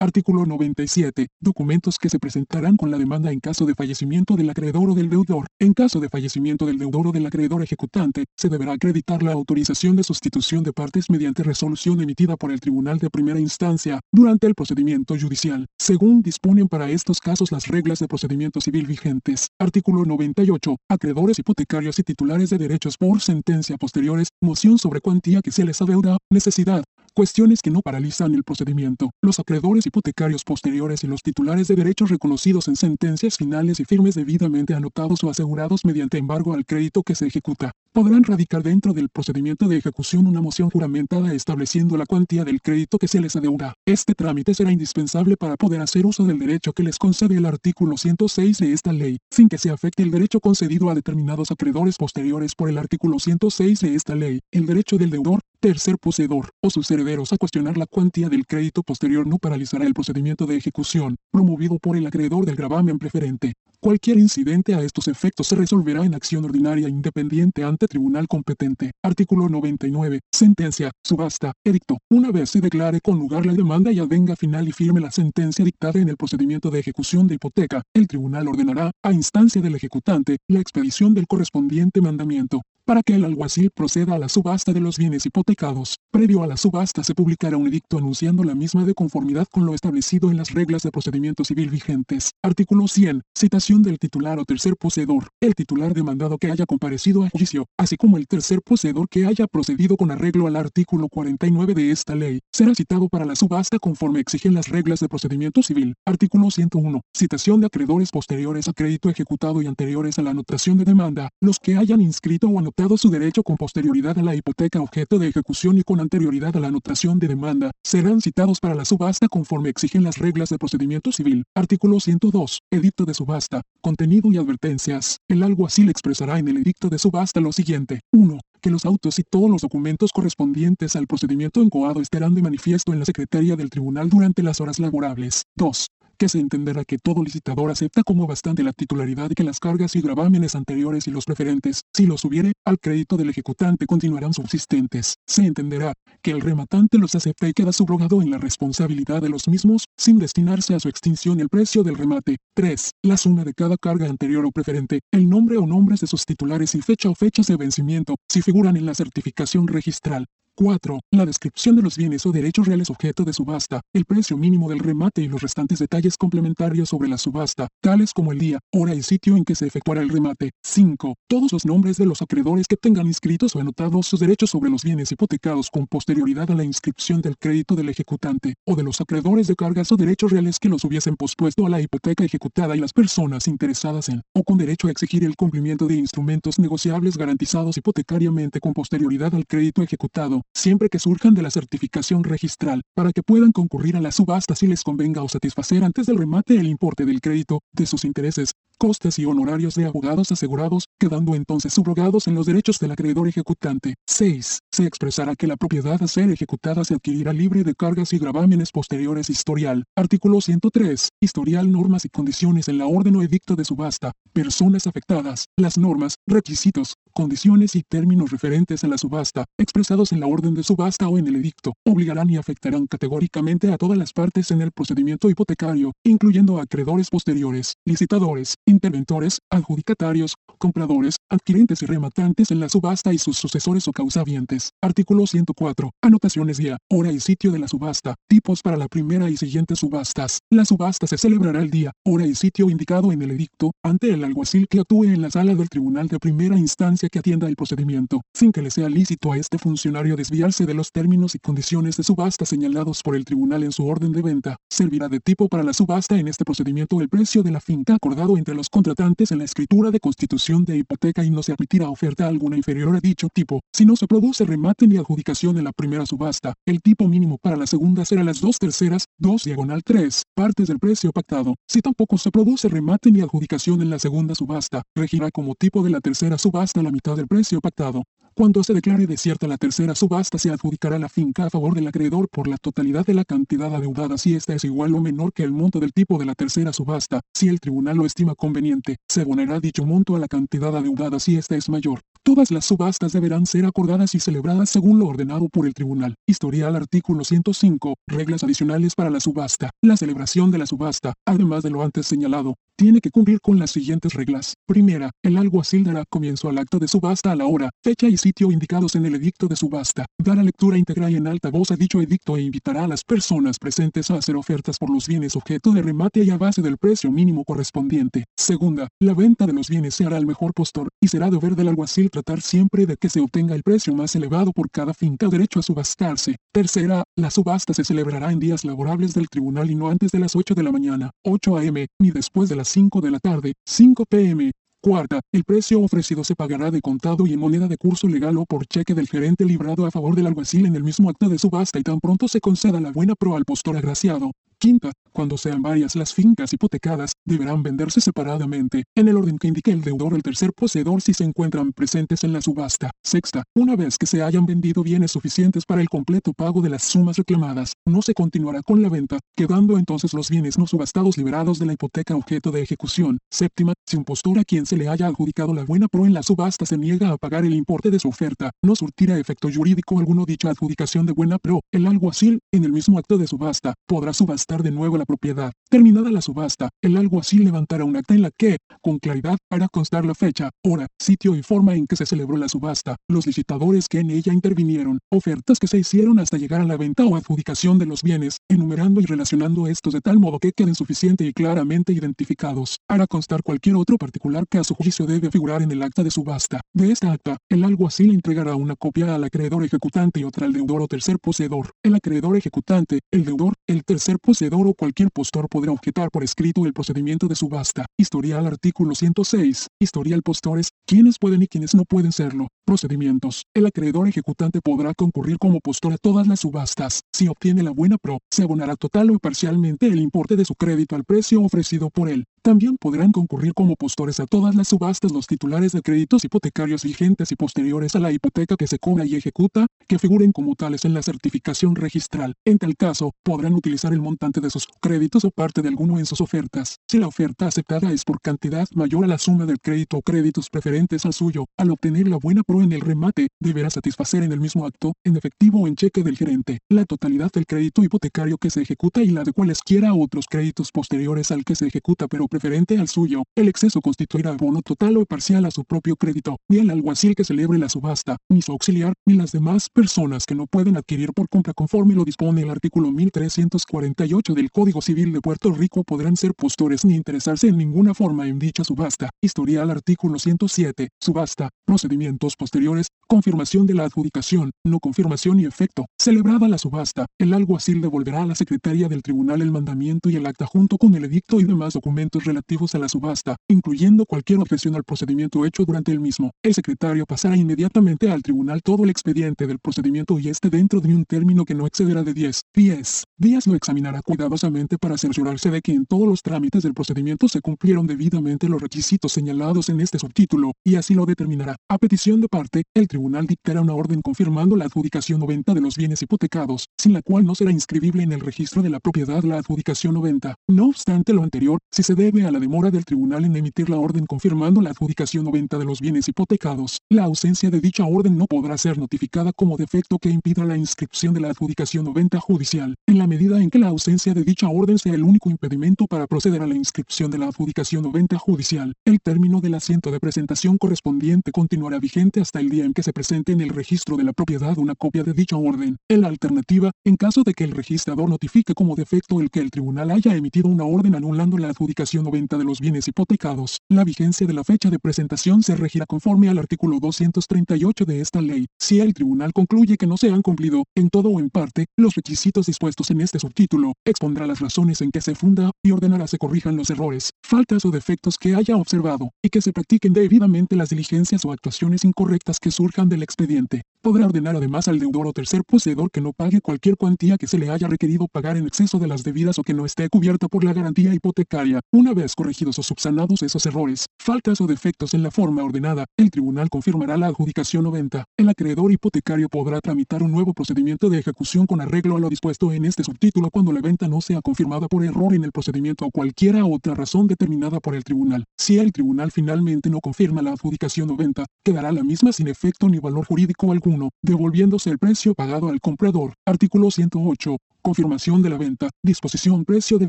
[SPEAKER 1] Artículo 97. Documentos que se presentarán con la demanda en caso de fallecimiento del acreedor o del deudor. En caso de fallecimiento del deudor o del acreedor ejecutante, se deberá acreditar la autorización de sustitución de partes mediante resolución emitida por el Tribunal de Primera Instancia durante el procedimiento judicial, según disponen para estos casos las reglas de procedimiento civil vigentes. Artículo 98. Acreedores hipotecarios y titulares de derechos por sentencia posteriores, moción sobre cuantía que se les adeuda, necesidad, cuestiones que no paralizan el procedimiento. Los acreedores hipotecarios posteriores y los titulares de derechos reconocidos en sentencias finales y firmes debidamente anotados o asegurados mediante embargo al crédito que se ejecuta, podrán radicar dentro del procedimiento de ejecución una moción juramentada estableciendo la cuantía del crédito que se les adeuda. Este trámite será indispensable para poder hacer uso del derecho que les concede el artículo 106 de esta ley, sin que se afecte el derecho concedido a determinados acreedores posteriores por el artículo 106 de esta ley, el derecho del deudor, tercer poseedor o sus herederos a cuestionar la cuantía del crédito posterior no paralizará el procedimiento de ejecución, promovido por el acreedor del gravamen preferente. Cualquier incidente a estos efectos se resolverá en acción ordinaria independiente ante tribunal competente. Artículo 99. Sentencia. Subasta. Edicto. Una vez se declare con lugar la demanda y advenga final y firme la sentencia dictada en el procedimiento de ejecución de hipoteca, el tribunal ordenará, a instancia del ejecutante, la expedición del correspondiente mandamiento para que el alguacil proceda a la subasta de los bienes hipotecados. Previo a la subasta se publicará un edicto anunciando la misma de conformidad con lo establecido en las reglas de procedimiento civil vigentes. Artículo 100. Citación del titular o tercer poseedor. El titular demandado que haya comparecido a juicio, así como el tercer poseedor que haya procedido con arreglo al artículo 49 de esta ley, será citado para la subasta conforme exigen las reglas de procedimiento civil. Artículo 101. Citación de acreedores posteriores a crédito ejecutado y anteriores a la anotación de demanda, los que hayan inscrito o anotado su derecho con posterioridad a la hipoteca objeto de ejecución y con anterioridad a la anotación de demanda, serán citados para la subasta conforme exigen las reglas de procedimiento civil. Artículo 102. Edicto de subasta. Contenido y advertencias. El alguacil expresará en el edicto de subasta lo siguiente. 1 que los autos y todos los documentos correspondientes al procedimiento encoado estarán de manifiesto en la Secretaría del Tribunal durante las horas laborables. 2 que se entenderá que todo licitador acepta como bastante la titularidad que las cargas y gravámenes anteriores y los preferentes, si los hubiere, al crédito del ejecutante continuarán subsistentes. Se entenderá que el rematante los acepta y queda subrogado en la responsabilidad de los mismos, sin destinarse a su extinción el precio del remate. 3. La suma de cada carga anterior o preferente, el nombre o nombres de sus titulares y fecha o fechas de vencimiento, si figuran en la certificación registral. 4. La descripción de los bienes o derechos reales objeto de subasta, el precio mínimo del remate y los restantes detalles complementarios sobre la subasta, tales como el día, hora y sitio en que se efectuará el remate. 5. Todos los nombres de los acreedores que tengan inscritos o anotados sus derechos sobre los bienes hipotecados con posterioridad a la inscripción del crédito del ejecutante, o de los acreedores de cargas o derechos reales que los hubiesen pospuesto a la hipoteca ejecutada y las personas interesadas en, o con derecho a exigir el cumplimiento de instrumentos negociables garantizados hipotecariamente con posterioridad al crédito ejecutado, siempre que surjan de la certificación registral, para que puedan concurrir a la subasta si les convenga o satisfacer antes del remate el importe del crédito, de sus intereses, costes y honorarios de abogados asegurados, quedando entonces subrogados en los derechos del acreedor ejecutante. 6. Se expresará que la propiedad a ser ejecutada se adquirirá libre de cargas y gravámenes posteriores historial. Artículo 103. Historial, normas y condiciones en la orden o edicto de subasta. Personas afectadas. Las normas, requisitos, condiciones y términos referentes a la subasta, expresados en la orden de subasta o en el edicto, obligarán y afectarán categóricamente a todas las partes en el procedimiento hipotecario, incluyendo acreedores posteriores, licitadores, interventores, adjudicatarios, compradores, adquirentes y rematantes en la subasta y sus sucesores o causavientes. Artículo 104. Anotaciones día, hora y sitio de la subasta. Tipos para la primera y siguientes subastas. La subasta se celebrará el día, hora y sitio indicado en el edicto, ante el alguacil que actúe en la sala del tribunal de primera instancia que atienda el procedimiento, sin que le sea lícito a este funcionario desviarse de los términos y condiciones de subasta señalados por el tribunal en su orden de venta. Servirá de tipo para la subasta en este procedimiento el precio de la finca acordado entre los contratantes en la escritura de constitución de hipoteca y no se admitirá oferta alguna inferior a dicho tipo. Si no se produce remate ni adjudicación en la primera subasta, el tipo mínimo para la segunda será las dos terceras, dos diagonal tres, partes del precio pactado. Si tampoco se produce remate ni adjudicación en la segunda subasta, regirá como tipo de la tercera subasta la mitad del precio pactado. Cuando se declare desierta la tercera subasta se adjudicará la finca a favor del acreedor por la totalidad de la cantidad adeudada si esta es igual o menor que el monto del tipo de la tercera subasta. Si el tribunal lo estima conveniente, se abonará dicho monto a la cantidad adeudada si esta es mayor. Todas las subastas deberán ser acordadas y celebradas según lo ordenado por el tribunal. Historial artículo 105. Reglas adicionales para la subasta. La celebración de la subasta, además de lo antes señalado, tiene que cumplir con las siguientes reglas. Primera, el alguacil dará comienzo al acto de subasta a la hora, fecha y sitio indicados en el edicto de subasta. Dará lectura íntegra y en alta voz a dicho edicto e invitará a las personas presentes a hacer ofertas por los bienes objeto de remate y a base del precio mínimo correspondiente. Segunda, la venta de los bienes se hará al mejor postor y será deber del alguacil tratar siempre de que se obtenga el precio más elevado por cada finca derecho a subastarse. Tercera, la subasta se celebrará en días laborables del tribunal y no antes de las 8 de la mañana, 8 a.m., ni después de las 5 de la tarde, 5 p.m. Cuarta, el precio ofrecido se pagará de contado y en moneda de curso legal o por cheque del gerente librado a favor del alguacil en el mismo acto de subasta y tan pronto se conceda la buena pro al postor agraciado. Quinta, cuando sean varias las fincas hipotecadas, deberán venderse separadamente, en el orden que indique el deudor o el tercer poseedor si se encuentran presentes en la subasta. Sexta, una vez que se hayan vendido bienes suficientes para el completo pago de las sumas reclamadas, no se continuará con la venta, quedando entonces los bienes no subastados liberados de la hipoteca objeto de ejecución. Séptima, si un postor a quien se le haya adjudicado la buena pro en la subasta se niega a pagar el importe de su oferta, no surtirá efecto jurídico alguno dicha adjudicación de buena pro, el alguacil, en el mismo acto de subasta, podrá subastar de nuevo la propiedad. Terminada la subasta, el alguacil levantará un acta en la que, con claridad, hará constar la fecha, hora, sitio y forma en que se celebró la subasta, los licitadores que en ella intervinieron, ofertas que se hicieron hasta llegar a la venta o adjudicación de los bienes, enumerando y relacionando estos de tal modo que queden suficiente y claramente identificados. Hará constar cualquier otro particular que a su juicio debe figurar en el acta de subasta. De esta acta, el alguacil entregará una copia al acreedor ejecutante y otra al deudor o tercer poseedor. El acreedor ejecutante, el deudor, el tercer poseedor o cualquier postor podrá objetar por escrito el procedimiento de subasta. Historial artículo 106. Historial postores, quienes pueden y quienes no pueden serlo. Procedimientos. El acreedor ejecutante podrá concurrir como postor a todas las subastas. Si obtiene la buena pro, se abonará total o parcialmente el importe de su crédito al precio ofrecido por él. También podrán concurrir como postores a todas las subastas los titulares de créditos hipotecarios vigentes y posteriores a la hipoteca que se cobra y ejecuta, que figuren como tales en la certificación registral. En tal caso, podrán utilizar el montante de sus créditos o parte de alguno en sus ofertas. Si la oferta aceptada es por cantidad mayor a la suma del crédito o créditos preferentes, diferentes al suyo. Al obtener la buena pro en el remate, deberá satisfacer en el mismo acto, en efectivo o en cheque del gerente, la totalidad del crédito hipotecario que se ejecuta y la de cualesquiera otros créditos posteriores al que se ejecuta pero preferente al suyo. El exceso constituirá abono total o parcial a su propio crédito, ni al alguacil que celebre la subasta, ni su auxiliar, ni las demás personas que no pueden adquirir por compra conforme lo dispone el artículo 1348 del Código Civil de Puerto Rico podrán ser postores ni interesarse en ninguna forma en dicha subasta. Historial artículo 107. Subasta. Procedimientos posteriores. Confirmación de la adjudicación. No confirmación y efecto. Celebrada la subasta, el alguacil devolverá a la secretaria del tribunal el mandamiento y el acta junto con el edicto y demás documentos relativos a la subasta, incluyendo cualquier objeción al procedimiento hecho durante el mismo. El secretario pasará inmediatamente al tribunal todo el expediente del procedimiento y este dentro de un término que no excederá de 10 10 días lo examinará cuidadosamente para cerciorarse de que en todos los trámites del procedimiento se cumplieron debidamente los requisitos señalados en este subtítulo, y así lo determinará. A petición de parte, el tribunal dictará una orden confirmando la adjudicación o venta de los bienes hipotecados, sin la cual no será inscribible en el registro de la propiedad la adjudicación o venta. No obstante lo anterior, si se debe a la demora del tribunal en emitir la orden confirmando la adjudicación o venta de los bienes hipotecados, la ausencia de dicha orden no podrá ser notificada como defecto que impida la inscripción de la adjudicación o venta judicial, en la medida en que la ausencia de dicha orden sea el único impedimento para proceder a la inscripción de la adjudicación o venta judicial. El término del asiento de presentación correspondiente continuará vigente hasta el día en que se presente en el registro de la propiedad una copia de dicha orden. En la alternativa, en caso de que el registrador notifique como defecto el que el tribunal haya emitido una orden anulando la adjudicación o venta de los bienes hipotecados, la vigencia de la fecha de presentación se regirá conforme al artículo 238 de esta ley. Si el tribunal concluye que no se han cumplido, en todo o en parte, los requisitos dispuestos en este subtítulo, expondrá las razones en que se funda y ordenará se corrijan los errores, faltas o defectos que haya observado, y que se practiquen debidamente las diligencias o actuaciones incorrectas que surjan del expediente. Podrá ordenar además al deudor o tercer poseedor que no pague cualquier cuantía que se le haya requerido pagar en exceso de las debidas o que no esté cubierta por la garantía hipotecaria. Una vez corregidos o subsanados esos errores, faltas o defectos en la forma ordenada, el tribunal confirmará la adjudicación o venta. El acreedor hipotecario podrá tramitar un nuevo procedimiento de ejecución con arreglo a lo dispuesto en este subtítulo cuando la venta no sea confirmada por error en el procedimiento o cualquiera otra razón determinada por el tribunal. Si el tribunal finalmente no confirma la adjudicación o venta, quedará la misma sin efecto ni valor jurídico alguno, devolviéndose el precio pagado al comprador. Artículo 108. Confirmación de la venta. Disposición precio de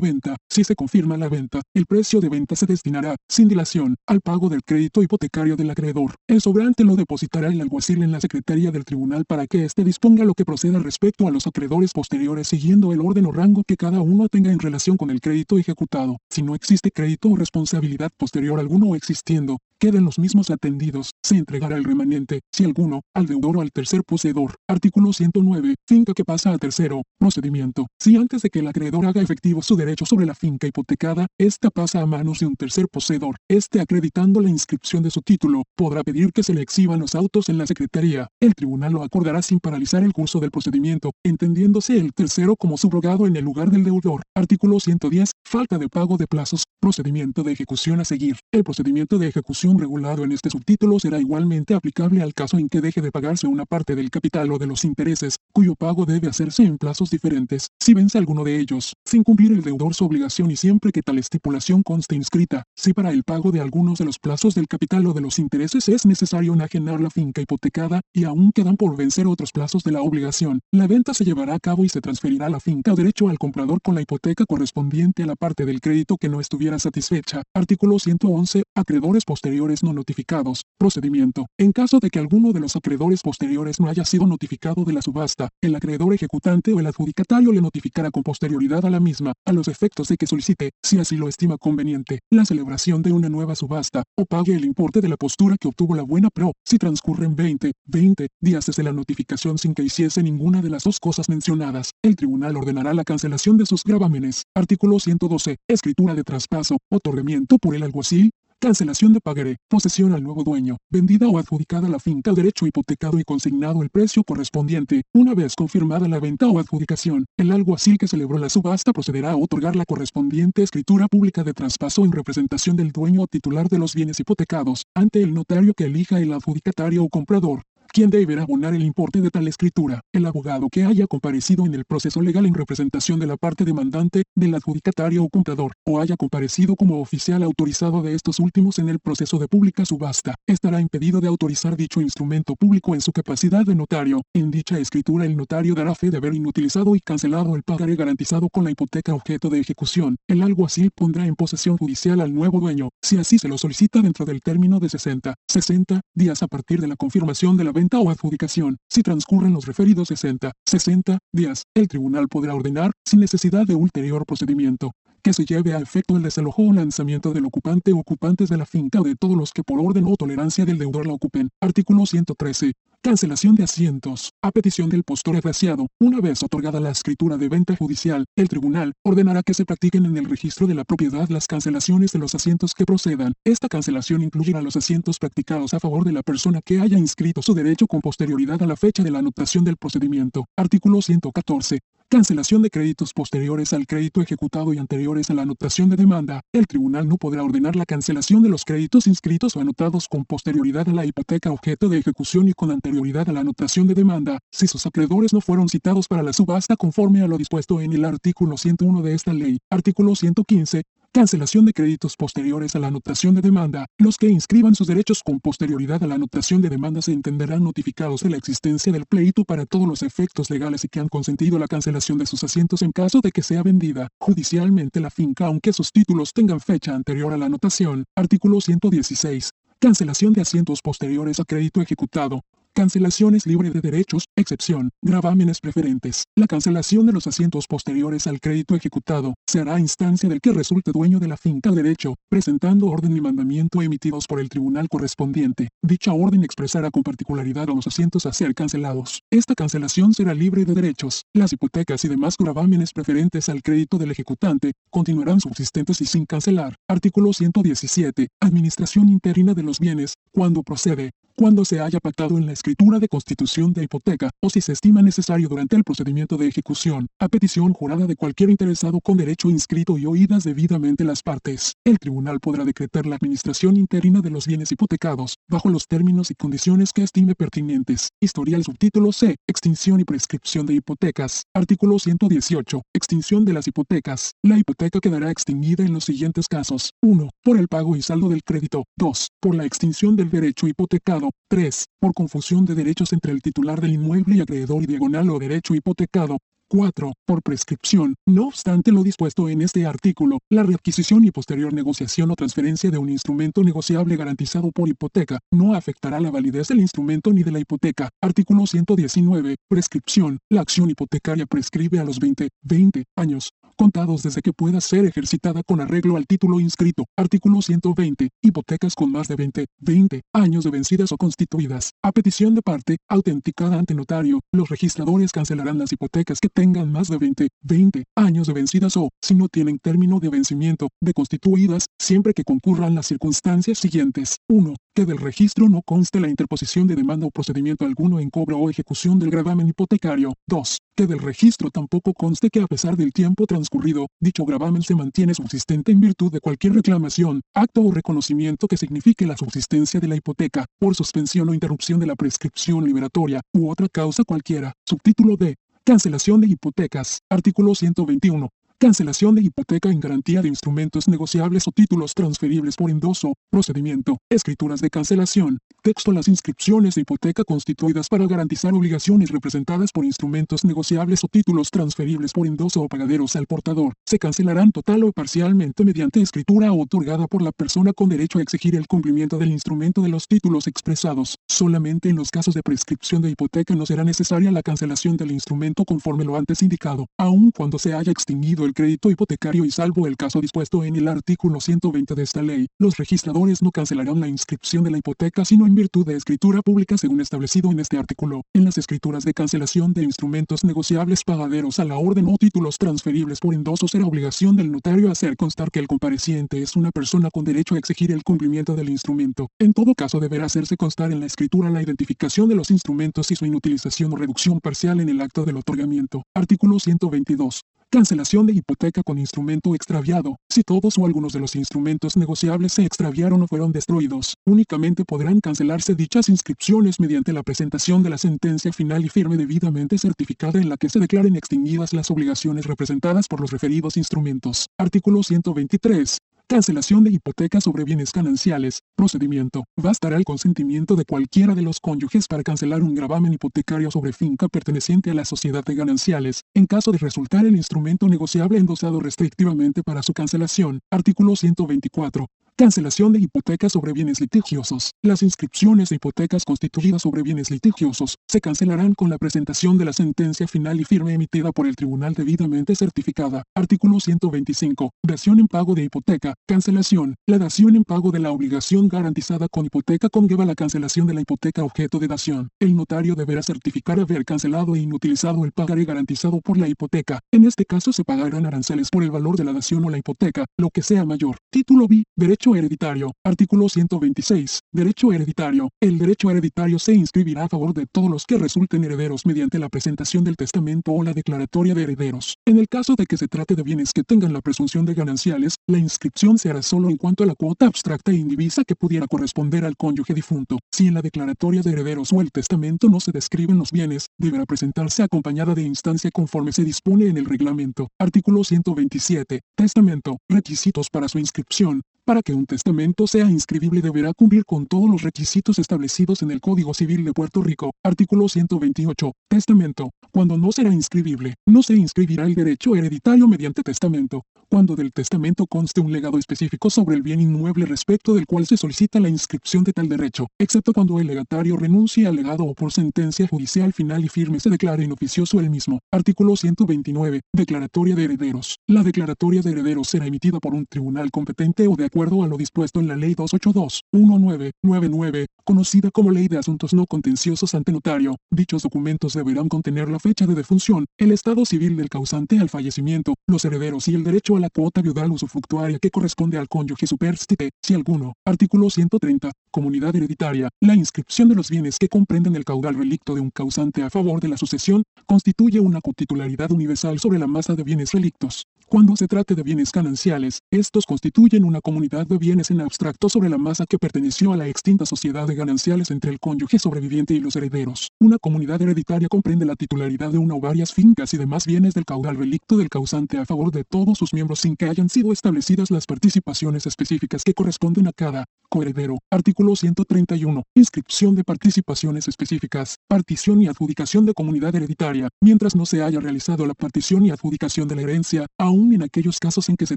[SPEAKER 1] venta. Si se confirma la venta, el precio de venta se destinará, sin dilación, al pago del crédito hipotecario del acreedor. El sobrante lo depositará el alguacil en la Secretaría del Tribunal para que éste disponga lo que proceda respecto a los acreedores posteriores siguiendo el orden o rango que cada uno tenga en relación con el crédito ejecutado. Si no existe crédito o responsabilidad posterior alguno existiendo, queden los mismos atendidos, se entregará el remanente, si alguno, al deudor o al tercer poseedor. Artículo 109. Finca que pasa a tercero. Procedimiento. Si antes de que el acreedor haga efectivo su derecho sobre la finca hipotecada, esta pasa a manos de un tercer poseedor, este acreditando la inscripción de su título, podrá pedir que se le exhiban los autos en la Secretaría. El tribunal lo acordará sin paralizar el curso del procedimiento, entendiéndose el tercero como subrogado en el lugar del deudor. Artículo 110. Falta de pago de plazos. Procedimiento de ejecución a seguir. El procedimiento de ejecución regulado en este subtítulo será igualmente aplicable al caso en que deje de pagarse una parte del capital o de los intereses, cuyo pago debe hacerse en plazos diferentes, si vence alguno de ellos, sin cumplir el deudor su obligación y siempre que tal estipulación conste inscrita, si para el pago de algunos de los plazos del capital o de los intereses es necesario enajenar la finca hipotecada y aún quedan por vencer otros plazos de la obligación, la venta se llevará a cabo y se transferirá la finca derecho al comprador con la hipoteca correspondiente a la parte del crédito que no estuviera satisfecha. Artículo 111. Acreedores posteriores no notificados. Procedimiento. En caso de que alguno de los acreedores posteriores no haya sido notificado de la subasta, el acreedor ejecutante o el adjudicatario le notificará con posterioridad a la misma, a los efectos de que solicite, si así lo estima conveniente, la celebración de una nueva subasta, o pague el importe de la postura que obtuvo la buena pro, si transcurren 20, 20 días desde la notificación sin que hiciese ninguna de las dos cosas mencionadas, el tribunal ordenará la cancelación de sus gravámenes. Artículo 112. Escritura de traspaso, otorgamiento por el alguacil, Cancelación de pagaré, posesión al nuevo dueño, vendida o adjudicada la finca al derecho hipotecado y consignado el precio correspondiente. Una vez confirmada la venta o adjudicación, el alguacil que celebró la subasta procederá a otorgar la correspondiente escritura pública de traspaso en representación del dueño o titular de los bienes hipotecados, ante el notario que elija el adjudicatario o comprador. ¿Quién deberá abonar el importe de tal escritura? El abogado que haya comparecido en el proceso legal en representación de la parte demandante, del adjudicatario o comprador, o haya comparecido como oficial autorizado de estos últimos en el proceso de pública subasta, estará impedido de autorizar dicho instrumento público en su capacidad de notario. En dicha escritura el notario dará fe de haber inutilizado y cancelado el pagaré garantizado con la hipoteca objeto de ejecución. El alguacil pondrá en posesión judicial al nuevo dueño, si así se lo solicita dentro del término de 60, 60 días a partir de la confirmación de la venta o adjudicación. Si transcurren los referidos 60, 60 días, el tribunal podrá ordenar, sin necesidad de ulterior procedimiento, que se lleve a efecto el desalojo o lanzamiento del ocupante o ocupantes de la finca o de todos los que por orden o tolerancia del deudor la ocupen. Artículo 113. Cancelación de asientos. A petición del postor agraciado, una vez otorgada la escritura de venta judicial, el tribunal ordenará que se practiquen en el registro de la propiedad las cancelaciones de los asientos que procedan. Esta cancelación incluirá los asientos practicados a favor de la persona que haya inscrito su derecho con posterioridad a la fecha de la anotación del procedimiento. Artículo 114. Cancelación de créditos posteriores al crédito ejecutado y anteriores a la anotación de demanda. El tribunal no podrá ordenar la cancelación de los créditos inscritos o anotados con posterioridad a la hipoteca objeto de ejecución y con anterioridad a la anotación de demanda, si sus acreedores no fueron citados para la subasta conforme a lo dispuesto en el artículo 101 de esta ley. Artículo 115. Cancelación de créditos posteriores a la anotación de demanda. Los que inscriban sus derechos con posterioridad a la anotación de demanda se entenderán notificados de la existencia del pleito para todos los efectos legales y que han consentido la cancelación de sus asientos en caso de que sea vendida judicialmente la finca aunque sus títulos tengan fecha anterior a la anotación. Artículo 116. Cancelación de asientos posteriores a crédito ejecutado. Cancelaciones libre de derechos, excepción, gravámenes preferentes. La cancelación de los asientos posteriores al crédito ejecutado se hará instancia del que resulte dueño de la finca derecho, presentando orden y mandamiento emitidos por el tribunal correspondiente. Dicha orden expresará con particularidad a los asientos a ser cancelados. Esta cancelación será libre de derechos. Las hipotecas y demás gravámenes preferentes al crédito del ejecutante continuarán subsistentes y sin cancelar. Artículo 117. Administración interina de los bienes, cuando procede, cuando se haya pactado en la escritura de constitución de hipoteca o si se estima necesario durante el procedimiento de ejecución, a petición jurada de cualquier interesado con derecho inscrito y oídas debidamente las partes. El tribunal podrá decretar la administración interina de los bienes hipotecados, bajo los términos y condiciones que estime pertinentes. Historial subtítulo C. Extinción y prescripción de hipotecas. Artículo 118. Extinción de las hipotecas. La hipoteca quedará extinguida en los siguientes casos. 1. Por el pago y saldo del crédito. 2. Por la extinción del derecho hipotecado 3. Por confusión de derechos entre el titular del inmueble y acreedor y diagonal o derecho hipotecado. 4. Por prescripción. No obstante lo dispuesto en este artículo, la readquisición y posterior negociación o transferencia de un instrumento negociable garantizado por hipoteca no afectará la validez del instrumento ni de la hipoteca. Artículo 119. Prescripción. La acción hipotecaria prescribe a los 20, 20 años contados desde que pueda ser ejercitada con arreglo al título inscrito. Artículo 120. Hipotecas con más de 20, 20 años de vencidas o constituidas. A petición de parte, autenticada ante notario, los registradores cancelarán las hipotecas que tengan más de 20, 20 años de vencidas o, si no tienen término de vencimiento, de constituidas, siempre que concurran las circunstancias siguientes. 1. Que del registro no conste la interposición de demanda o procedimiento alguno en cobro o ejecución del gravamen hipotecario. 2. Que del registro tampoco conste que a pesar del tiempo transcurrido, dicho gravamen se mantiene subsistente en virtud de cualquier reclamación, acto o reconocimiento que signifique la subsistencia de la hipoteca, por suspensión o interrupción de la prescripción liberatoria, u otra causa cualquiera. Subtítulo D. Cancelación de hipotecas. Artículo 121. Cancelación de hipoteca en garantía de instrumentos negociables o títulos transferibles por endoso. Procedimiento. Escrituras de cancelación. Texto. Las inscripciones de hipoteca constituidas para garantizar obligaciones representadas por instrumentos negociables o títulos transferibles por endoso o pagaderos al portador. Se cancelarán total o parcialmente mediante escritura otorgada por la persona con derecho a exigir el cumplimiento del instrumento de los títulos expresados. Solamente en los casos de prescripción de hipoteca no será necesaria la cancelación del instrumento conforme lo antes indicado, aun cuando se haya extinguido el crédito hipotecario y salvo el caso dispuesto en el artículo 120 de esta ley, los registradores no cancelarán la inscripción de la hipoteca sino en virtud de escritura pública según establecido en este artículo. En las escrituras de cancelación de instrumentos negociables pagaderos a la orden o títulos transferibles por endoso será obligación del notario hacer constar que el compareciente es una persona con derecho a exigir el cumplimiento del instrumento. En todo caso deberá hacerse constar en la escritura la identificación de los instrumentos y su inutilización o reducción parcial en el acto del otorgamiento. Artículo 122. Cancelación de hipoteca con instrumento extraviado. Si todos o algunos de los instrumentos negociables se extraviaron o fueron destruidos, únicamente podrán cancelarse dichas inscripciones mediante la presentación de la sentencia final y firme debidamente certificada en la que se declaren extinguidas las obligaciones representadas por los referidos instrumentos. Artículo 123. Cancelación de hipoteca sobre bienes gananciales. Procedimiento. Bastará el consentimiento de cualquiera de los cónyuges para cancelar un gravamen hipotecario sobre finca perteneciente a la sociedad de gananciales, en caso de resultar el instrumento negociable endosado restrictivamente para su cancelación. Artículo 124. Cancelación de hipotecas sobre bienes litigiosos. Las inscripciones de hipotecas constituidas sobre bienes litigiosos se cancelarán con la presentación de la sentencia final y firme emitida por el tribunal debidamente certificada. Artículo 125. Dación en pago de hipoteca. Cancelación. La dación en pago de la obligación garantizada con hipoteca conlleva la cancelación de la hipoteca objeto de dación. El notario deberá certificar haber cancelado e inutilizado el pagaré garantizado por la hipoteca. En este caso se pagarán aranceles por el valor de la dación o la hipoteca, lo que sea mayor. Título B. Derecho hereditario. Artículo 126. Derecho hereditario. El derecho hereditario se inscribirá a favor de todos los que resulten herederos mediante la presentación del testamento o la declaratoria de herederos. En el caso de que se trate de bienes que tengan la presunción de gananciales, la inscripción se hará solo en cuanto a la cuota abstracta e indivisa que pudiera corresponder al cónyuge difunto. Si en la declaratoria de herederos o el testamento no se describen los bienes, deberá presentarse acompañada de instancia conforme se dispone en el reglamento. Artículo 127. Testamento. Requisitos para su inscripción. Para que un testamento sea inscribible deberá cumplir con todos los requisitos establecidos en el Código Civil de Puerto Rico. Artículo 128. Testamento. Cuando no será inscribible, no se inscribirá el derecho hereditario mediante testamento. Cuando del testamento conste un legado específico sobre el bien inmueble respecto del cual se solicita la inscripción de tal derecho, excepto cuando el legatario renuncie al legado o por sentencia judicial final y firme se declare inoficioso el mismo. Artículo 129. Declaratoria de herederos. La declaratoria de herederos será emitida por un tribunal competente o de acuerdo acuerdo a lo dispuesto en la Ley 282-1999, conocida como Ley de Asuntos No Contenciosos ante Notario. Dichos documentos deberán contener la fecha de defunción, el estado civil del causante al fallecimiento, los herederos y el derecho a la cuota viudal usufructuaria que corresponde al cónyuge superstite, si alguno. Artículo 130. Comunidad hereditaria. La inscripción de los bienes que comprenden el caudal relicto de un causante a favor de la sucesión constituye una cotitularidad universal sobre la masa de bienes relictos. Cuando se trate de bienes gananciales, estos constituyen una comunidad de bienes en abstracto sobre la masa que perteneció a la extinta sociedad de gananciales entre el cónyuge sobreviviente y los herederos. Una comunidad hereditaria comprende la titularidad de una o varias fincas y demás bienes del caudal relicto del causante a favor de todos sus miembros sin que hayan sido establecidas las participaciones específicas que corresponden a cada coheredero. Artículo 131. Inscripción de participaciones específicas. Partición y adjudicación de comunidad hereditaria. Mientras no se haya realizado la partición y adjudicación de la herencia, aún aún en aquellos casos en que se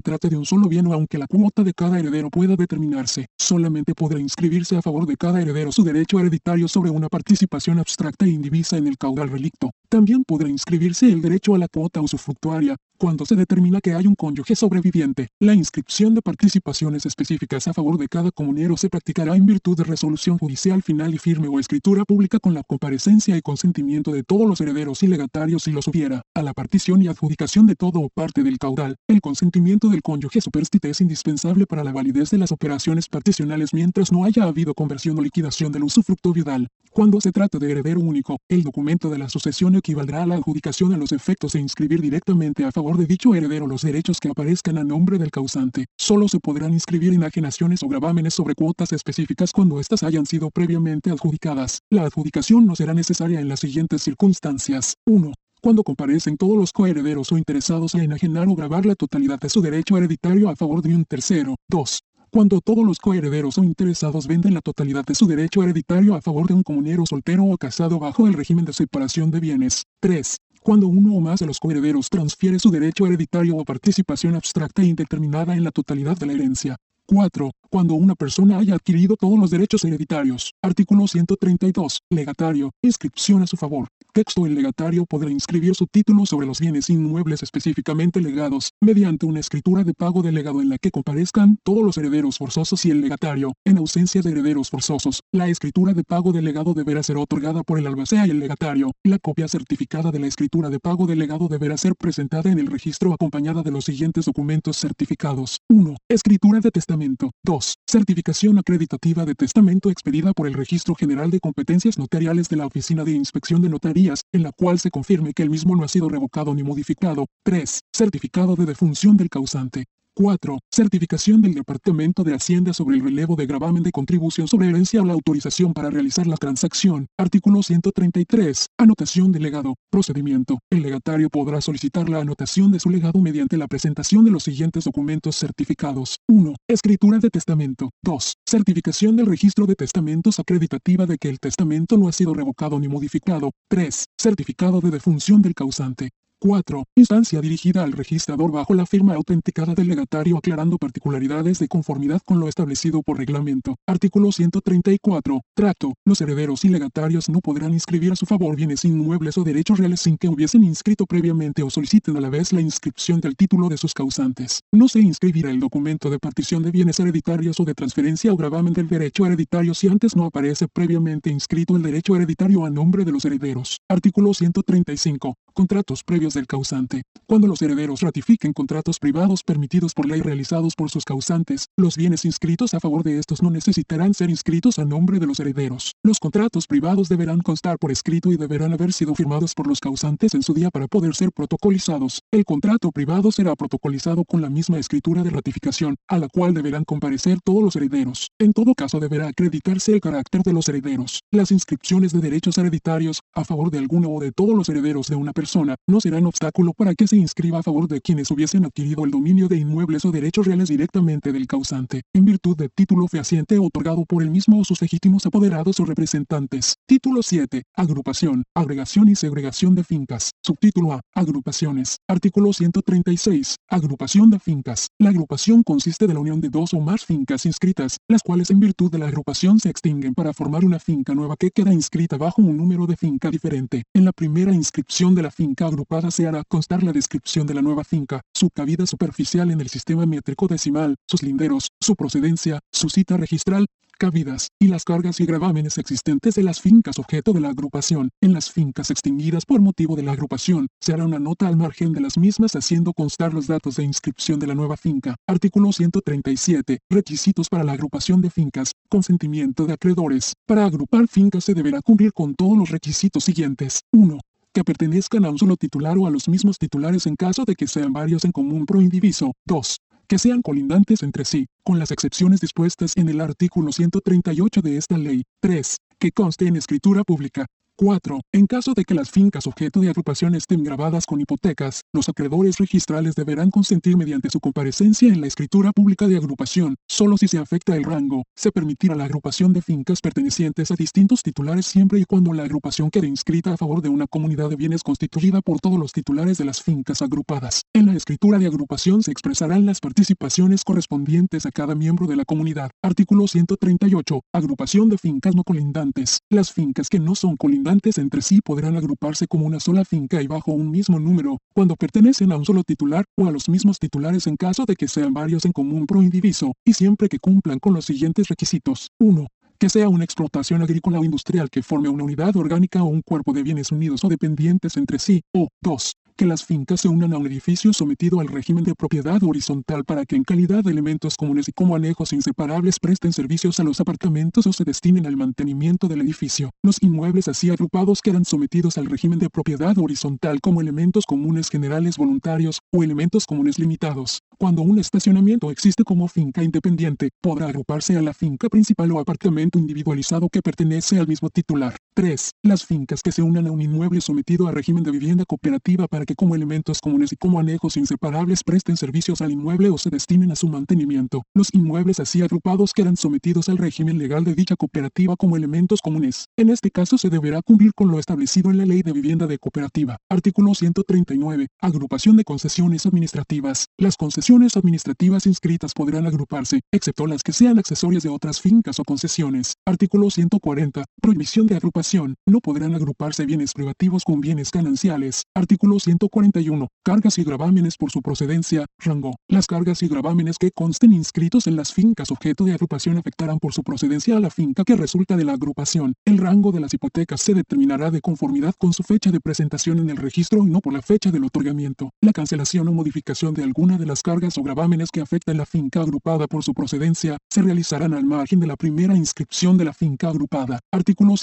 [SPEAKER 1] trate de un solo bien o aunque la cuota de cada heredero pueda determinarse, solamente podrá inscribirse a favor de cada heredero su derecho hereditario sobre una participación abstracta e indivisa en el caudal relicto. También podrá inscribirse el derecho a la cuota usufructuaria, cuando se determina que hay un cónyuge sobreviviente. La inscripción de participaciones específicas a favor de cada comunero se practicará en virtud de resolución judicial final y firme o escritura pública con la comparecencia y consentimiento de todos los herederos y legatarios si los hubiera. A la partición y adjudicación de todo o parte del caudal, el consentimiento del cónyuge superstite es indispensable para la validez de las operaciones particionales mientras no haya habido conversión o liquidación del usufructo viudal. Cuando se trata de heredero único, el documento de la sucesión equivaldrá a la adjudicación a los efectos de inscribir directamente a favor de dicho heredero los derechos que aparezcan a nombre del causante. Solo se podrán inscribir enajenaciones o gravámenes sobre cuotas específicas cuando éstas hayan sido previamente adjudicadas. La adjudicación no será necesaria en las siguientes circunstancias. 1 cuando comparecen todos los coherederos o interesados a enajenar o grabar la totalidad de su derecho hereditario a favor de un tercero. 2. Cuando todos los coherederos o interesados venden la totalidad de su derecho hereditario a favor de un comunero soltero o casado bajo el régimen de separación de bienes. 3 cuando uno o más de los coherederos transfiere su derecho hereditario o participación abstracta e indeterminada en la totalidad de la herencia. 4. Cuando una persona haya adquirido todos los derechos hereditarios. Artículo 132. Legatario. Inscripción a su favor. Texto El legatario podrá inscribir su título sobre los bienes inmuebles específicamente legados, mediante una escritura de pago de legado en la que comparezcan todos los herederos forzosos y el legatario. En ausencia de herederos forzosos, la escritura de pago de legado deberá ser otorgada por el albacea y el legatario. La copia certificada de la escritura de pago de legado deberá ser presentada en el registro acompañada de los siguientes documentos certificados. 1. Escritura de testamento. 2. Certificación acreditativa de testamento expedida por el Registro General de Competencias Notariales de la Oficina de Inspección de Notaría en la cual se confirme que el mismo no ha sido revocado ni modificado. 3. Certificado de defunción del causante. 4. Certificación del Departamento de Hacienda sobre el relevo de gravamen de contribución sobre herencia o la autorización para realizar la transacción. Artículo 133. Anotación del legado. Procedimiento. El legatario podrá solicitar la anotación de su legado mediante la presentación de los siguientes documentos certificados. 1. Escritura de testamento. 2. Certificación del registro de testamentos acreditativa de que el testamento no ha sido revocado ni modificado. 3. Certificado de defunción del causante. 4. Instancia dirigida al registrador bajo la firma autenticada del legatario aclarando particularidades de conformidad con lo establecido por reglamento. Artículo 134. Trato. Los herederos y legatarios no podrán inscribir a su favor bienes inmuebles o derechos reales sin que hubiesen inscrito previamente o soliciten a la vez la inscripción del título de sus causantes. No se inscribirá el documento de partición de bienes hereditarios o de transferencia o gravamen del derecho hereditario si antes no aparece previamente inscrito el derecho hereditario a nombre de los herederos. Artículo 135. Contratos previos del causante. Cuando los herederos ratifiquen contratos privados permitidos por ley realizados por sus causantes, los bienes inscritos a favor de estos no necesitarán ser inscritos a nombre de los herederos. Los contratos privados deberán constar por escrito y deberán haber sido firmados por los causantes en su día para poder ser protocolizados. El contrato privado será protocolizado con la misma escritura de ratificación, a la cual deberán comparecer todos los herederos. En todo caso deberá acreditarse el carácter de los herederos. Las inscripciones de derechos hereditarios, a favor de alguno o de todos los herederos de una persona persona no serán obstáculo para que se inscriba a favor de quienes hubiesen adquirido el dominio de inmuebles o derechos reales directamente del causante, en virtud de título fehaciente otorgado por el mismo o sus legítimos apoderados o representantes. Título 7. Agrupación, agregación y segregación de fincas. Subtítulo A. Agrupaciones. Artículo 136. Agrupación de fincas. La agrupación consiste de la unión de dos o más fincas inscritas, las cuales en virtud de la agrupación se extinguen para formar una finca nueva que queda inscrita bajo un número de finca diferente. En la primera inscripción de la finca agrupada se hará constar la descripción de la nueva finca, su cabida superficial en el sistema métrico decimal, sus linderos, su procedencia, su cita registral, cabidas, y las cargas y gravámenes existentes de las fincas objeto de la agrupación. En las fincas extinguidas por motivo de la agrupación, se hará una nota al margen de las mismas haciendo constar los datos de inscripción de la nueva finca. Artículo 137. Requisitos para la agrupación de fincas. Consentimiento de acreedores. Para agrupar fincas se deberá cumplir con todos los requisitos siguientes. 1 que pertenezcan a un solo titular o a los mismos titulares en caso de que sean varios en común pro indiviso. 2. Que sean colindantes entre sí, con las excepciones dispuestas en el artículo 138 de esta ley. 3. Que conste en escritura pública. 4. En caso de que las fincas objeto de agrupación estén grabadas con hipotecas, los acreedores registrales deberán consentir mediante su comparecencia en la escritura pública de agrupación. Solo si se afecta el rango, se permitirá la agrupación de fincas pertenecientes a distintos titulares siempre y cuando la agrupación quede inscrita a favor de una comunidad de bienes constituida por todos los titulares de las fincas agrupadas. En la escritura de agrupación se expresarán las participaciones correspondientes a cada miembro de la comunidad. Artículo 138. Agrupación de fincas no colindantes. Las fincas que no son colindantes entre sí podrán agruparse como una sola finca y bajo un mismo número, cuando pertenecen a un solo titular o a los mismos titulares en caso de que sean varios en común pro indiviso, y siempre que cumplan con los siguientes requisitos. 1 que sea una explotación agrícola o industrial que forme una unidad orgánica o un cuerpo de bienes unidos o dependientes entre sí, o 2 que las fincas se unan a un edificio sometido al régimen de propiedad horizontal para que en calidad de elementos comunes y como anejos inseparables presten servicios a los apartamentos o se destinen al mantenimiento del edificio. Los inmuebles así agrupados quedan sometidos al régimen de propiedad horizontal como elementos comunes generales voluntarios o elementos comunes limitados. Cuando un estacionamiento existe como finca independiente, podrá agruparse a la finca principal o apartamento individualizado que pertenece al mismo titular. 3. Las fincas que se unan a un inmueble sometido a régimen de vivienda cooperativa para que como elementos comunes y como anejos inseparables presten servicios al inmueble o se destinen a su mantenimiento. Los inmuebles así agrupados quedan sometidos al régimen legal de dicha cooperativa como elementos comunes. En este caso se deberá cumplir con lo establecido en la Ley de Vivienda de Cooperativa. Artículo 139. Agrupación de concesiones administrativas. Las concesiones administrativas inscritas podrán agruparse, excepto las que sean accesorias de otras fincas o concesiones. Artículo 140. Prohibición de agrupación no podrán agruparse bienes privativos con bienes gananciales. Artículo 141. Cargas y gravámenes por su procedencia, rango. Las cargas y gravámenes que consten inscritos en las fincas objeto de agrupación afectarán por su procedencia a la finca que resulta de la agrupación. El rango de las hipotecas se determinará de conformidad con su fecha de presentación en el registro y no por la fecha del otorgamiento. La cancelación o modificación de alguna de las cargas o gravámenes que afecten la finca agrupada por su procedencia, se realizarán al margen de la primera inscripción de la finca agrupada. Artículo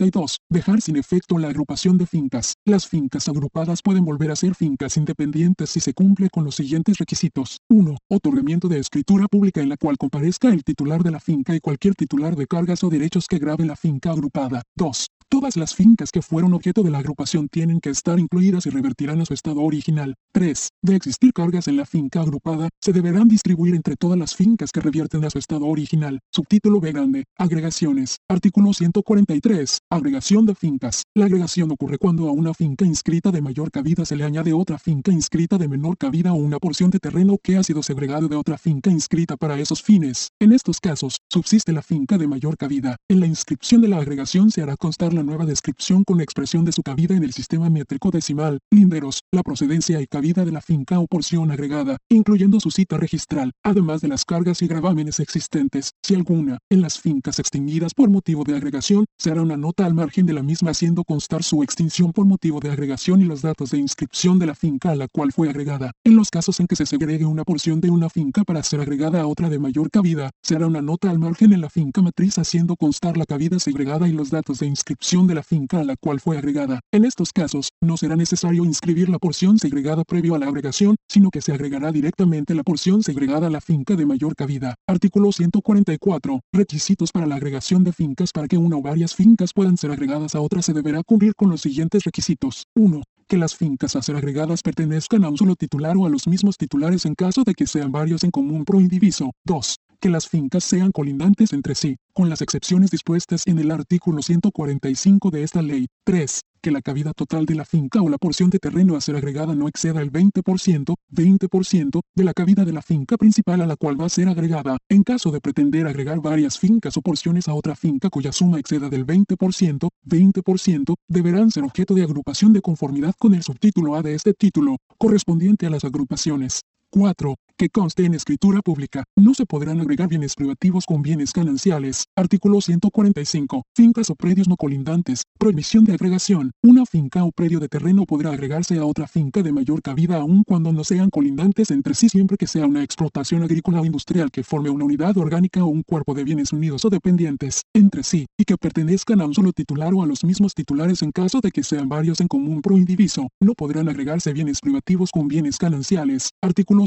[SPEAKER 1] 142. Dejar sin efecto la agrupación de fincas. Las fincas agrupadas pueden volver a ser fincas independientes si se cumple con los siguientes requisitos. 1. Otorgamiento de escritura pública en la cual comparezca el titular de la finca y cualquier titular de cargas o derechos que grabe la finca agrupada. 2. Todas las fincas que fueron objeto de la agrupación tienen que estar incluidas y revertirán a su estado original. 3. De existir cargas en la finca agrupada, se deberán distribuir entre todas las fincas que revierten a su estado original. Subtítulo B grande. Agregaciones. Artículo 143. Agregación de fincas. La agregación ocurre cuando a una finca inscrita de mayor cabida se le añade otra finca inscrita de menor cabida o una porción de terreno que ha sido segregado de otra finca inscrita para esos fines. En estos casos, subsiste la finca de mayor cabida. En la inscripción de la agregación se hará constar la nueva descripción con la expresión de su cabida en el sistema métrico decimal, linderos, la procedencia y cabida de la finca o porción agregada, incluyendo su cita registral, además de las cargas y gravámenes existentes, si alguna, en las fincas extinguidas por motivo de agregación, se hará una nota al margen de la misma haciendo constar su extinción por motivo de agregación y los datos de inscripción de la finca a la cual fue agregada. En los casos en que se segregue una porción de una finca para ser agregada a otra de mayor cabida, se hará una nota al margen en la finca matriz haciendo constar la cabida segregada y los datos de inscripción de la finca a la cual fue agregada. En estos casos, no será necesario inscribir la porción segregada previo a la agregación, sino que se agregará directamente la porción segregada a la finca de mayor cabida. Artículo 144. Requisitos para la agregación de fincas para que una o varias fincas puedan ser agregadas a otra se deberá cumplir con los siguientes requisitos. 1 que las fincas a ser agregadas pertenezcan a un solo titular o a los mismos titulares en caso de que sean varios en común pro indiviso. 2 que las fincas sean colindantes entre sí, con las excepciones dispuestas en el artículo 145 de esta ley. 3. Que la cabida total de la finca o la porción de terreno a ser agregada no exceda el 20%, 20% de la cabida de la finca principal a la cual va a ser agregada. En caso de pretender agregar varias fincas o porciones a otra finca cuya suma exceda del 20%, 20%, deberán ser objeto de agrupación de conformidad con el subtítulo A de este título, correspondiente a las agrupaciones. 4. Que conste en escritura pública. No se podrán agregar bienes privativos con bienes gananciales. Artículo 145. Fincas o predios no colindantes. Prohibición de agregación. Una finca o predio de terreno podrá agregarse a otra finca de mayor cabida aun cuando no sean colindantes entre sí siempre que sea una explotación agrícola o industrial que forme una unidad orgánica o un cuerpo de bienes unidos o dependientes entre sí y que pertenezcan a un solo titular o a los mismos titulares en caso de que sean varios en común pro indiviso. No podrán agregarse bienes privativos con bienes gananciales. Artículo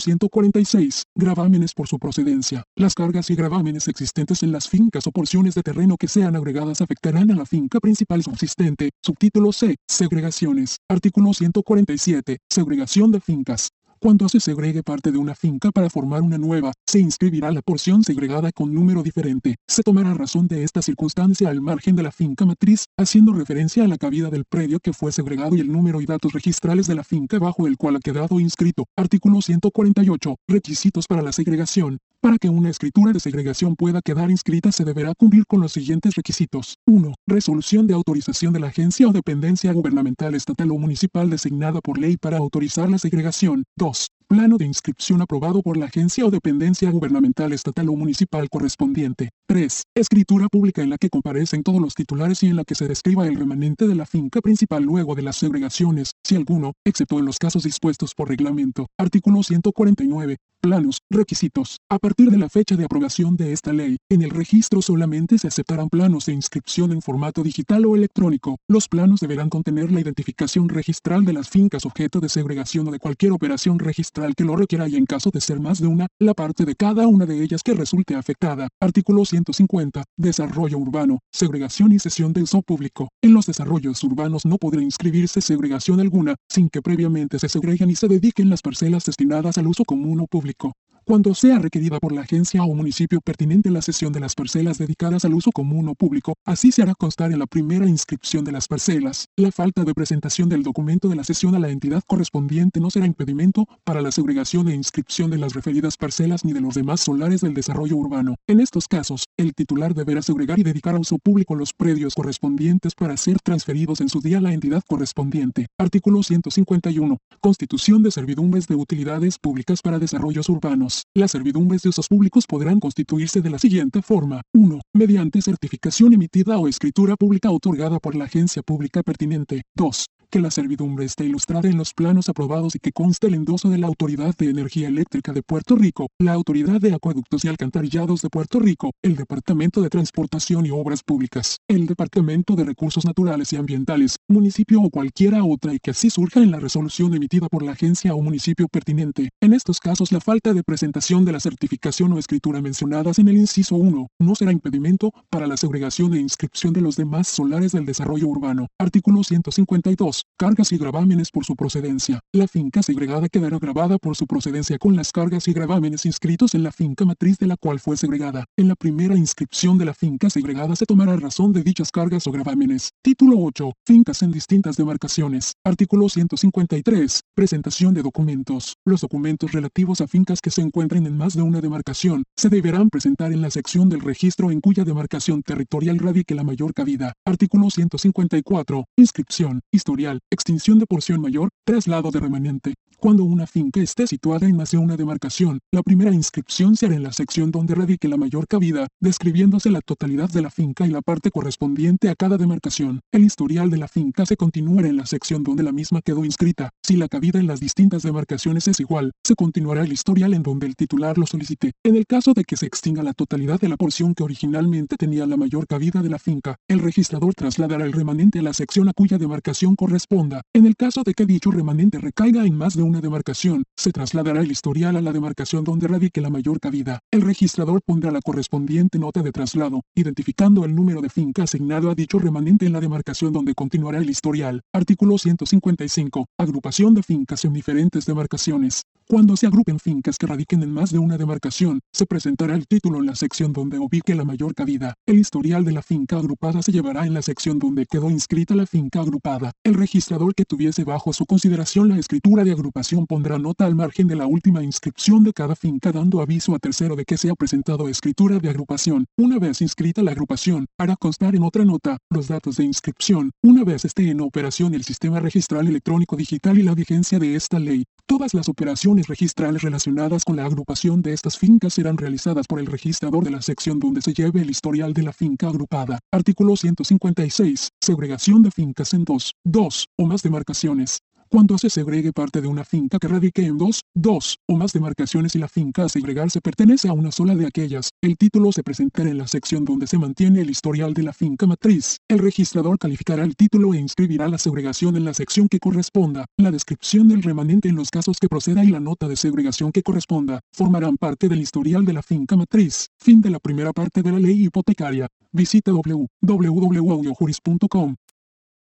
[SPEAKER 1] 146. Gravámenes por su procedencia. Las cargas y gravámenes existentes en las fincas o porciones de terreno que sean agregadas afectarán a la finca principal subsistente. Subtítulo C. Segregaciones. Artículo 147. Segregación de fincas. Cuando se segregue parte de una finca para formar una nueva, se inscribirá la porción segregada con número diferente. Se tomará razón de esta circunstancia al margen de la finca matriz, haciendo referencia a la cabida del predio que fue segregado y el número y datos registrales de la finca bajo el cual ha quedado inscrito. Artículo 148. Requisitos para la segregación. Para que una escritura de segregación pueda quedar inscrita se deberá cumplir con los siguientes requisitos. 1. Resolución de autorización de la agencia o dependencia gubernamental estatal o municipal designada por ley para autorizar la segregación. 2. Plano de inscripción aprobado por la agencia o dependencia gubernamental estatal o municipal correspondiente. 3. Escritura pública en la que comparecen todos los titulares y en la que se describa el remanente de la finca principal luego de las segregaciones, si alguno, excepto en los casos dispuestos por reglamento. Artículo 149. Planos. Requisitos. A partir de la fecha de aprobación de esta ley, en el registro solamente se aceptarán planos de inscripción en formato digital o electrónico. Los planos deberán contener la identificación registral de las fincas objeto de segregación o de cualquier operación registral que lo requiera y en caso de ser más de una, la parte de cada una de ellas que resulte afectada. Artículo 150. Desarrollo urbano, segregación y cesión de uso público. En los desarrollos urbanos no podrá inscribirse segregación alguna, sin que previamente se segreguen y se dediquen las parcelas destinadas al uso común o público économiquement cuando sea requerida por la agencia o municipio pertinente la cesión de las parcelas dedicadas al uso común o público, así se hará constar en la primera inscripción de las parcelas. La falta de presentación del documento de la cesión a la entidad correspondiente no será impedimento para la segregación e inscripción de las referidas parcelas ni de los demás solares del desarrollo urbano. En estos casos, el titular deberá segregar y dedicar a uso público los predios correspondientes para ser transferidos en su día a la entidad correspondiente. Artículo 151. Constitución de servidumbres de utilidades públicas para desarrollos urbanos. Las servidumbres de usos públicos podrán constituirse de la siguiente forma. 1. Mediante certificación emitida o escritura pública otorgada por la agencia pública pertinente. 2 que la servidumbre esté ilustrada en los planos aprobados y que conste el endoso de la Autoridad de Energía Eléctrica de Puerto Rico, la Autoridad de Acueductos y Alcantarillados de Puerto Rico, el Departamento de Transportación y Obras Públicas, el Departamento de Recursos Naturales y Ambientales, municipio o cualquiera otra y que así surja en la resolución emitida por la agencia o municipio pertinente. En estos casos la falta de presentación de la certificación o escritura mencionadas en el inciso 1 no será impedimento para la segregación e inscripción de los demás solares del desarrollo urbano. Artículo 152. Cargas y gravámenes por su procedencia. La finca segregada quedará grabada por su procedencia con las cargas y gravámenes inscritos en la finca matriz de la cual fue segregada. En la primera inscripción de la finca segregada se tomará razón de dichas cargas o gravámenes. Título 8. Fincas en distintas demarcaciones. Artículo 153. Presentación de documentos. Los documentos relativos a fincas que se encuentren en más de una demarcación se deberán presentar en la sección del registro en cuya demarcación territorial radique la mayor cabida. Artículo 154. Inscripción, historial, extinción de porción mayor, traslado de remanente. Cuando una finca esté situada en más de una demarcación, la primera inscripción se hará en la sección donde radique la mayor cabida, describiéndose la totalidad de la finca y la parte correspondiente a cada demarcación. El historial de la finca se continuará en la sección donde la misma quedó inscrita. Si la cabida en las distintas demarcaciones es igual, se continuará el historial en donde el titular lo solicite. En el caso de que se extinga la totalidad de la porción que originalmente tenía la mayor cabida de la finca, el registrador trasladará el remanente a la sección a cuya demarcación corresponda. En el caso de que dicho remanente recaiga en más de una demarcación, se trasladará el historial a la demarcación donde radique la mayor cabida. El registrador pondrá la correspondiente nota de traslado, identificando el número de finca asignado a dicho remanente en la demarcación donde continuará el historial. Artículo 155. Agrupación de fincas en diferentes demarcaciones. Cuando se agrupen fincas que radiquen en más de una demarcación, se presentará el título en la sección donde ubique la mayor cabida. El historial de la finca agrupada se llevará en la sección donde quedó inscrita la finca agrupada. Registrador que tuviese bajo su consideración la escritura de agrupación pondrá nota al margen de la última inscripción de cada finca dando aviso a tercero de que se ha presentado escritura de agrupación. Una vez inscrita la agrupación, hará constar en otra nota los datos de inscripción. Una vez esté en operación el sistema registral electrónico digital y la vigencia de esta ley, todas las operaciones registrales relacionadas con la agrupación de estas fincas serán realizadas por el registrador de la sección donde se lleve el historial de la finca agrupada. Artículo 156. Segregación de fincas en dos, o más demarcaciones. Cuando se segregue parte de una finca que radique en dos, dos o más demarcaciones y la finca a segregarse pertenece a una sola de aquellas, el título se presentará en la sección donde se mantiene el historial de la finca matriz. El registrador calificará el título e inscribirá la segregación en la sección que corresponda. La descripción del remanente en los casos que proceda y la nota de segregación que corresponda formarán parte del historial de la finca matriz. Fin de la primera parte de la ley hipotecaria. Visita www.audiojuris.com.